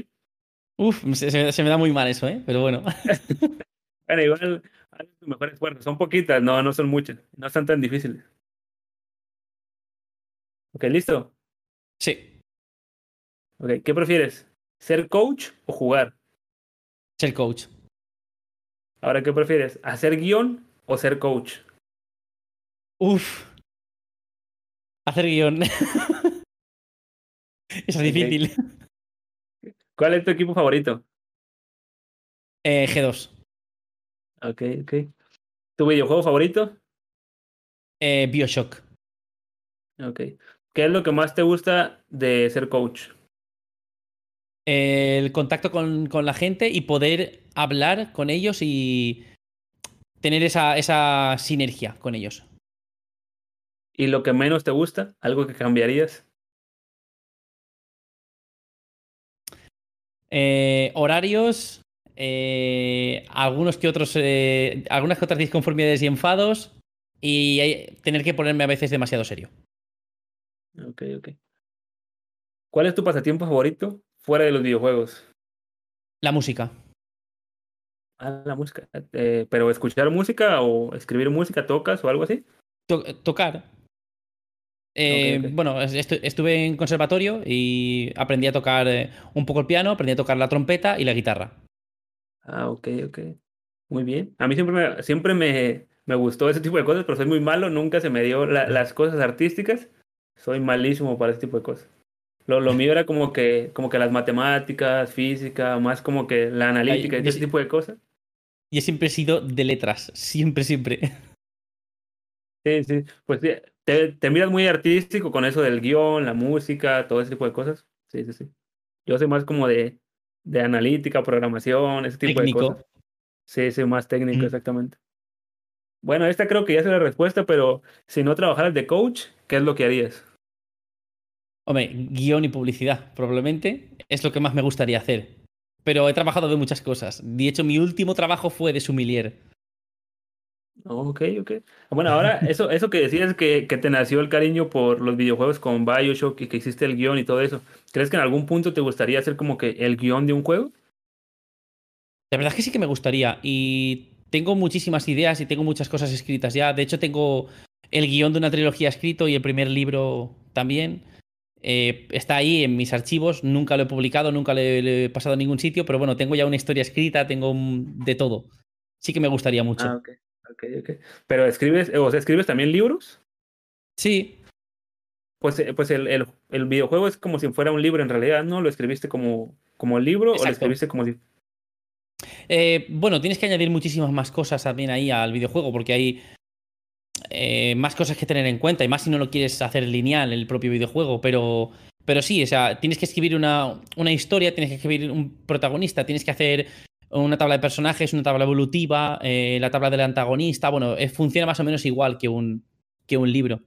Speaker 2: Uf, se, me da muy mal eso, ¿eh? Pero bueno.
Speaker 1: bueno, igual, haz tu mejor esfuerzo. Son poquitas, no, no son muchas, no están tan difíciles. Ok, ¿listo?
Speaker 2: Sí.
Speaker 1: ¿Qué prefieres? ¿Ser coach o jugar?
Speaker 2: Ser coach.
Speaker 1: Ahora, ¿qué prefieres? ¿Hacer guion o ser coach?
Speaker 2: Uf. Hacer guion. Eso es difícil.
Speaker 1: ¿Cuál es tu equipo favorito?
Speaker 2: Eh, G2.
Speaker 1: Ok, ok. ¿Tu videojuego favorito?
Speaker 2: Eh, Bioshock.
Speaker 1: Ok. ¿Qué es lo que más te gusta de ser coach?
Speaker 2: El contacto con, la gente y poder hablar con ellos y tener esa, esa sinergia con ellos.
Speaker 1: ¿Y lo que menos te gusta? ¿Algo que cambiarías?
Speaker 2: Eh, horarios, eh, algunos que otros, eh, algunas que otras disconformidades y enfados y tener que ponerme a veces demasiado serio.
Speaker 1: Ok, ok. ¿Cuál es tu pasatiempo favorito fuera de los videojuegos?
Speaker 2: La música.
Speaker 1: Ah, la música. Eh, ¿Pero escuchar música o escribir música, tocas o algo así?
Speaker 2: tocar. Eh, bueno, estuve en conservatorio y aprendí a tocar eh, un poco el piano, aprendí a tocar la trompeta y la guitarra.
Speaker 1: Ah, ok, ok. Muy bien. A mí siempre me, siempre me, me gustó ese tipo de cosas, pero soy muy malo, nunca se me dio las cosas artísticas. Soy malísimo para ese tipo de cosas. Lo, lo mío era como que, como que las matemáticas, física, más como que la analítica y ese tipo de cosas.
Speaker 2: Yo siempre he sido de letras, siempre, siempre.
Speaker 1: Sí, sí. Pues te, te miras muy artístico con eso del guion, la música, todo ese tipo de cosas. Sí, sí, sí. Yo soy más como de, de analítica, programación, ese tipo de cosas. Sí, sí, más técnico, exactamente. Bueno, esta creo que ya es la respuesta, pero si no trabajaras de coach, ¿qué es lo que harías?
Speaker 2: Hombre, guion y publicidad, probablemente es lo que más me gustaría hacer. Pero he trabajado de muchas cosas. De hecho, mi último trabajo fue de sumilier.
Speaker 1: Ok, ok. Bueno, ahora, eso, eso que decías que, que te nació el cariño por los videojuegos con Bioshock y que existe el guion y todo eso, ¿crees que en algún punto te gustaría hacer como que el guion de un juego?
Speaker 2: La verdad es que sí que me gustaría. Y tengo muchísimas ideas y tengo muchas cosas escritas ya. De hecho, tengo el guion de una trilogía escrito y el primer libro también. Eh, está ahí en mis archivos, nunca lo he publicado, nunca lo he, pasado a ningún sitio, pero bueno, tengo ya una historia escrita, tengo de todo. Sí que me gustaría mucho.
Speaker 1: Ah, ok, ok, ok. Pero escribes, o sea, ¿escribes también libros?
Speaker 2: Sí.
Speaker 1: Pues, eh, pues el, el, videojuego es como si fuera un libro en realidad, ¿no? ¿Lo escribiste como, como libro o lo escribiste como si...
Speaker 2: Eh, bueno, tienes que añadir muchísimas más cosas también ahí al videojuego, porque hay eh, más cosas que tener en cuenta, y más si no lo quieres hacer lineal el propio videojuego, pero, pero sí, o sea, tienes que escribir una, una historia, tienes que escribir un protagonista, tienes que hacer una tabla de personajes, una tabla evolutiva, eh, la tabla del antagonista, bueno, eh, funciona más o menos igual que un, que un libro.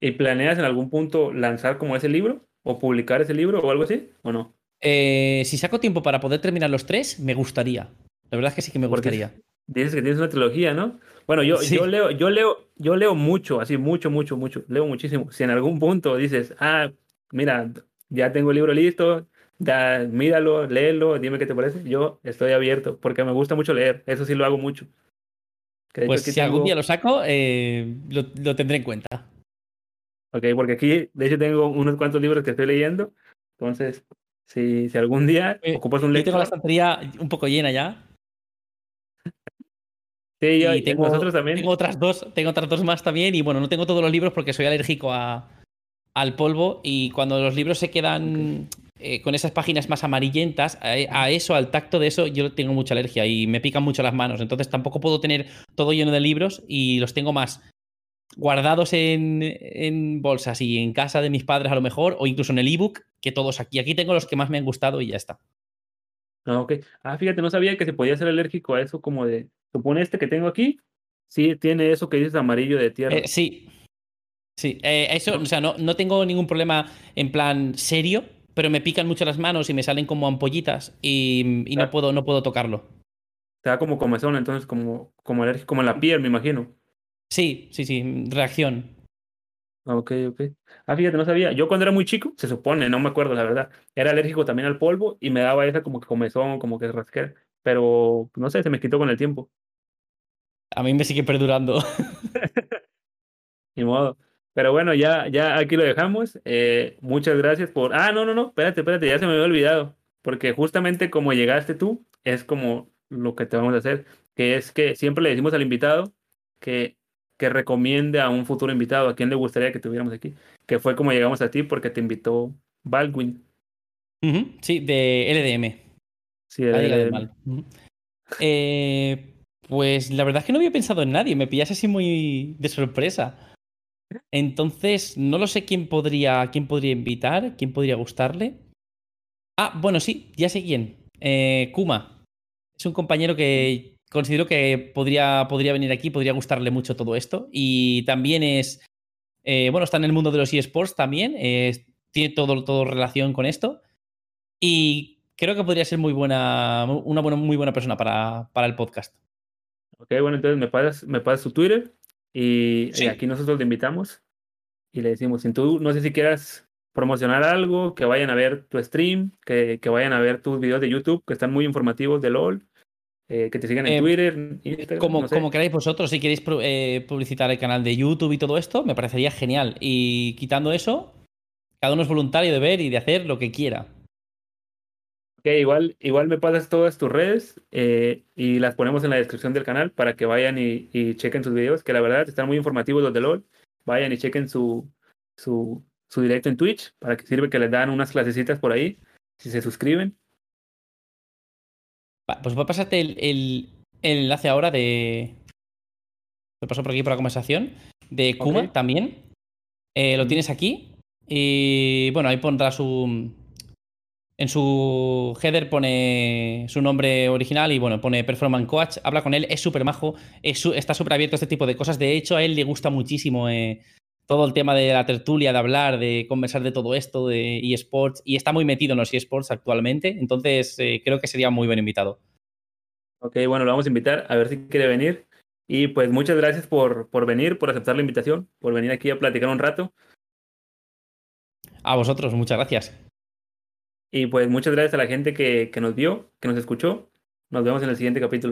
Speaker 1: ¿Y planeas en algún punto lanzar como ese libro? ¿O publicar ese libro o algo así? ¿O no?
Speaker 2: si saco tiempo para poder terminar los tres, me gustaría. La verdad es que sí que me gustaría.
Speaker 1: Dices que tienes una trilogía, ¿no? Bueno, yo,
Speaker 2: Sí.
Speaker 1: yo leo, yo leo, yo leo mucho, así mucho, mucho, mucho, leo muchísimo. Si en algún punto dices, ah, mira, ya tengo el libro listo, da, míralo, léelo, dime qué te parece, yo estoy abierto, porque me gusta mucho leer, eso sí lo hago mucho. Que
Speaker 2: Pues si algún
Speaker 1: tengo-
Speaker 2: día lo saco, eh, lo, lo tendré en cuenta.
Speaker 1: Ok, porque aquí, de hecho, tengo unos cuantos libros que estoy leyendo, entonces, si, si algún día ocupas un
Speaker 2: Yo tengo la
Speaker 1: lector,
Speaker 2: estantería un poco llena ya.
Speaker 1: Sí, yo-
Speaker 2: Y tengo,
Speaker 1: nosotros también.
Speaker 2: tengo otras dos, tengo otras dos más también. Y bueno, no tengo todos los libros porque soy alérgico a, al polvo. Y cuando los libros se quedan eh, con esas páginas más amarillentas, a, a eso, al tacto de eso, yo tengo mucha alergia y me pican mucho las manos. Entonces tampoco puedo tener todo lleno de libros y los tengo más guardados en, en bolsas y en casa de mis padres a lo mejor, o incluso en el ebook, que todos aquí. Aquí tengo los que más me han gustado y ya está.
Speaker 1: Ah, ok. Ah, fíjate, no sabía que se podía ser alérgico a eso como de, supone este que tengo aquí, sí tiene eso que dices amarillo de tierra.
Speaker 2: Eh, sí. Sí, eh, eso, o sea, no, no tengo ningún problema en plan serio, pero me pican mucho las manos y me salen como ampollitas y, y no, puedo, no puedo tocarlo.
Speaker 1: Te da como comezón, entonces como, como alérgico, como en la piel, me imagino.
Speaker 2: Sí, sí, sí, reacción.
Speaker 1: Ah, Ok, ok. Ah, fíjate, no sabía. Yo cuando era muy chico, se supone, no me acuerdo, la verdad. Era alérgico también al polvo y me daba esa como que comezón, como que rasquera. Pero, no sé, se me quitó con el tiempo.
Speaker 2: A mí me sigue perdurando.
Speaker 1: Ni modo. Pero bueno, ya, ya aquí lo dejamos. Eh, muchas gracias por. Ah, no, no, no. Espérate, espérate, ya se me había olvidado. Porque justamente como llegaste tú, es como lo que te vamos a hacer. Que es que siempre le decimos al invitado que, que recomiende a un futuro invitado, a quien le gustaría que tuviéramos aquí. Que fue como llegamos a ti porque te invitó Baldwin.
Speaker 2: Sí, de LDM.
Speaker 1: Sí,
Speaker 2: La Liga del
Speaker 1: el-
Speaker 2: Mal. Eh, pues la verdad es que no había pensado en nadie, me pillas así muy de sorpresa. Entonces, no lo sé quién podría, quién podría invitar, quién podría gustarle. Ah, bueno, sí, ya sé quién. Eh, Kuma. Es un compañero que considero que podría, podría venir aquí, podría gustarle mucho todo esto. Y también es, eh, bueno, está en el mundo de los eSports también, eh, tiene todo, todo relación con esto. Y creo que podría ser muy buena, una buena, muy buena persona para, para el podcast.
Speaker 1: Ok, bueno, entonces me pasas, me pasas su Twitter y, y
Speaker 2: Sí.
Speaker 1: aquí nosotros le invitamos y le decimos, si tú no sé si quieras promocionar algo, que vayan a ver tu stream, que, que vayan a ver tus videos de YouTube, que están muy informativos de LOL, eh, que te sigan en
Speaker 2: Eh,
Speaker 1: Twitter, Instagram,
Speaker 2: Como,
Speaker 1: no sé.
Speaker 2: como queráis vosotros, si queréis eh, publicitar el canal de YouTube y todo esto, me parecería genial. Y quitando eso, cada uno es voluntario de ver y de hacer lo que quiera.
Speaker 1: Ok, igual, igual me pasas todas tus redes eh, y las ponemos en la descripción del canal para que vayan y, y chequen sus videos, que la verdad están muy informativos los de LOL. Vayan y chequen su, su, su directo en Twitch, para que sirve que les dan unas clasecitas por ahí, si se suscriben.
Speaker 2: Pues voy a pasarte el, el- el enlace ahora de. Lo paso por aquí por la conversación. De Kuma también. Eh, lo tienes aquí. Y bueno, ahí pondrá su. En su header pone su nombre original y bueno, pone Performance Coach. Habla con él, es súper majo, es su- está súper abierto a este tipo de cosas. De hecho, a él le gusta muchísimo eh, todo el tema de la tertulia, de hablar, de conversar de todo esto, de eSports. Y está muy metido en los eSports actualmente. Entonces, eh, creo que sería muy buen invitado.
Speaker 1: Ok, bueno, lo vamos a invitar a ver si quiere venir. Y pues muchas gracias por, por venir, por aceptar la invitación, por venir aquí a platicar un rato.
Speaker 2: A vosotros, muchas gracias.
Speaker 1: Y pues muchas gracias a la gente que, que nos vio, que nos escuchó. Nos vemos en el siguiente capítulo.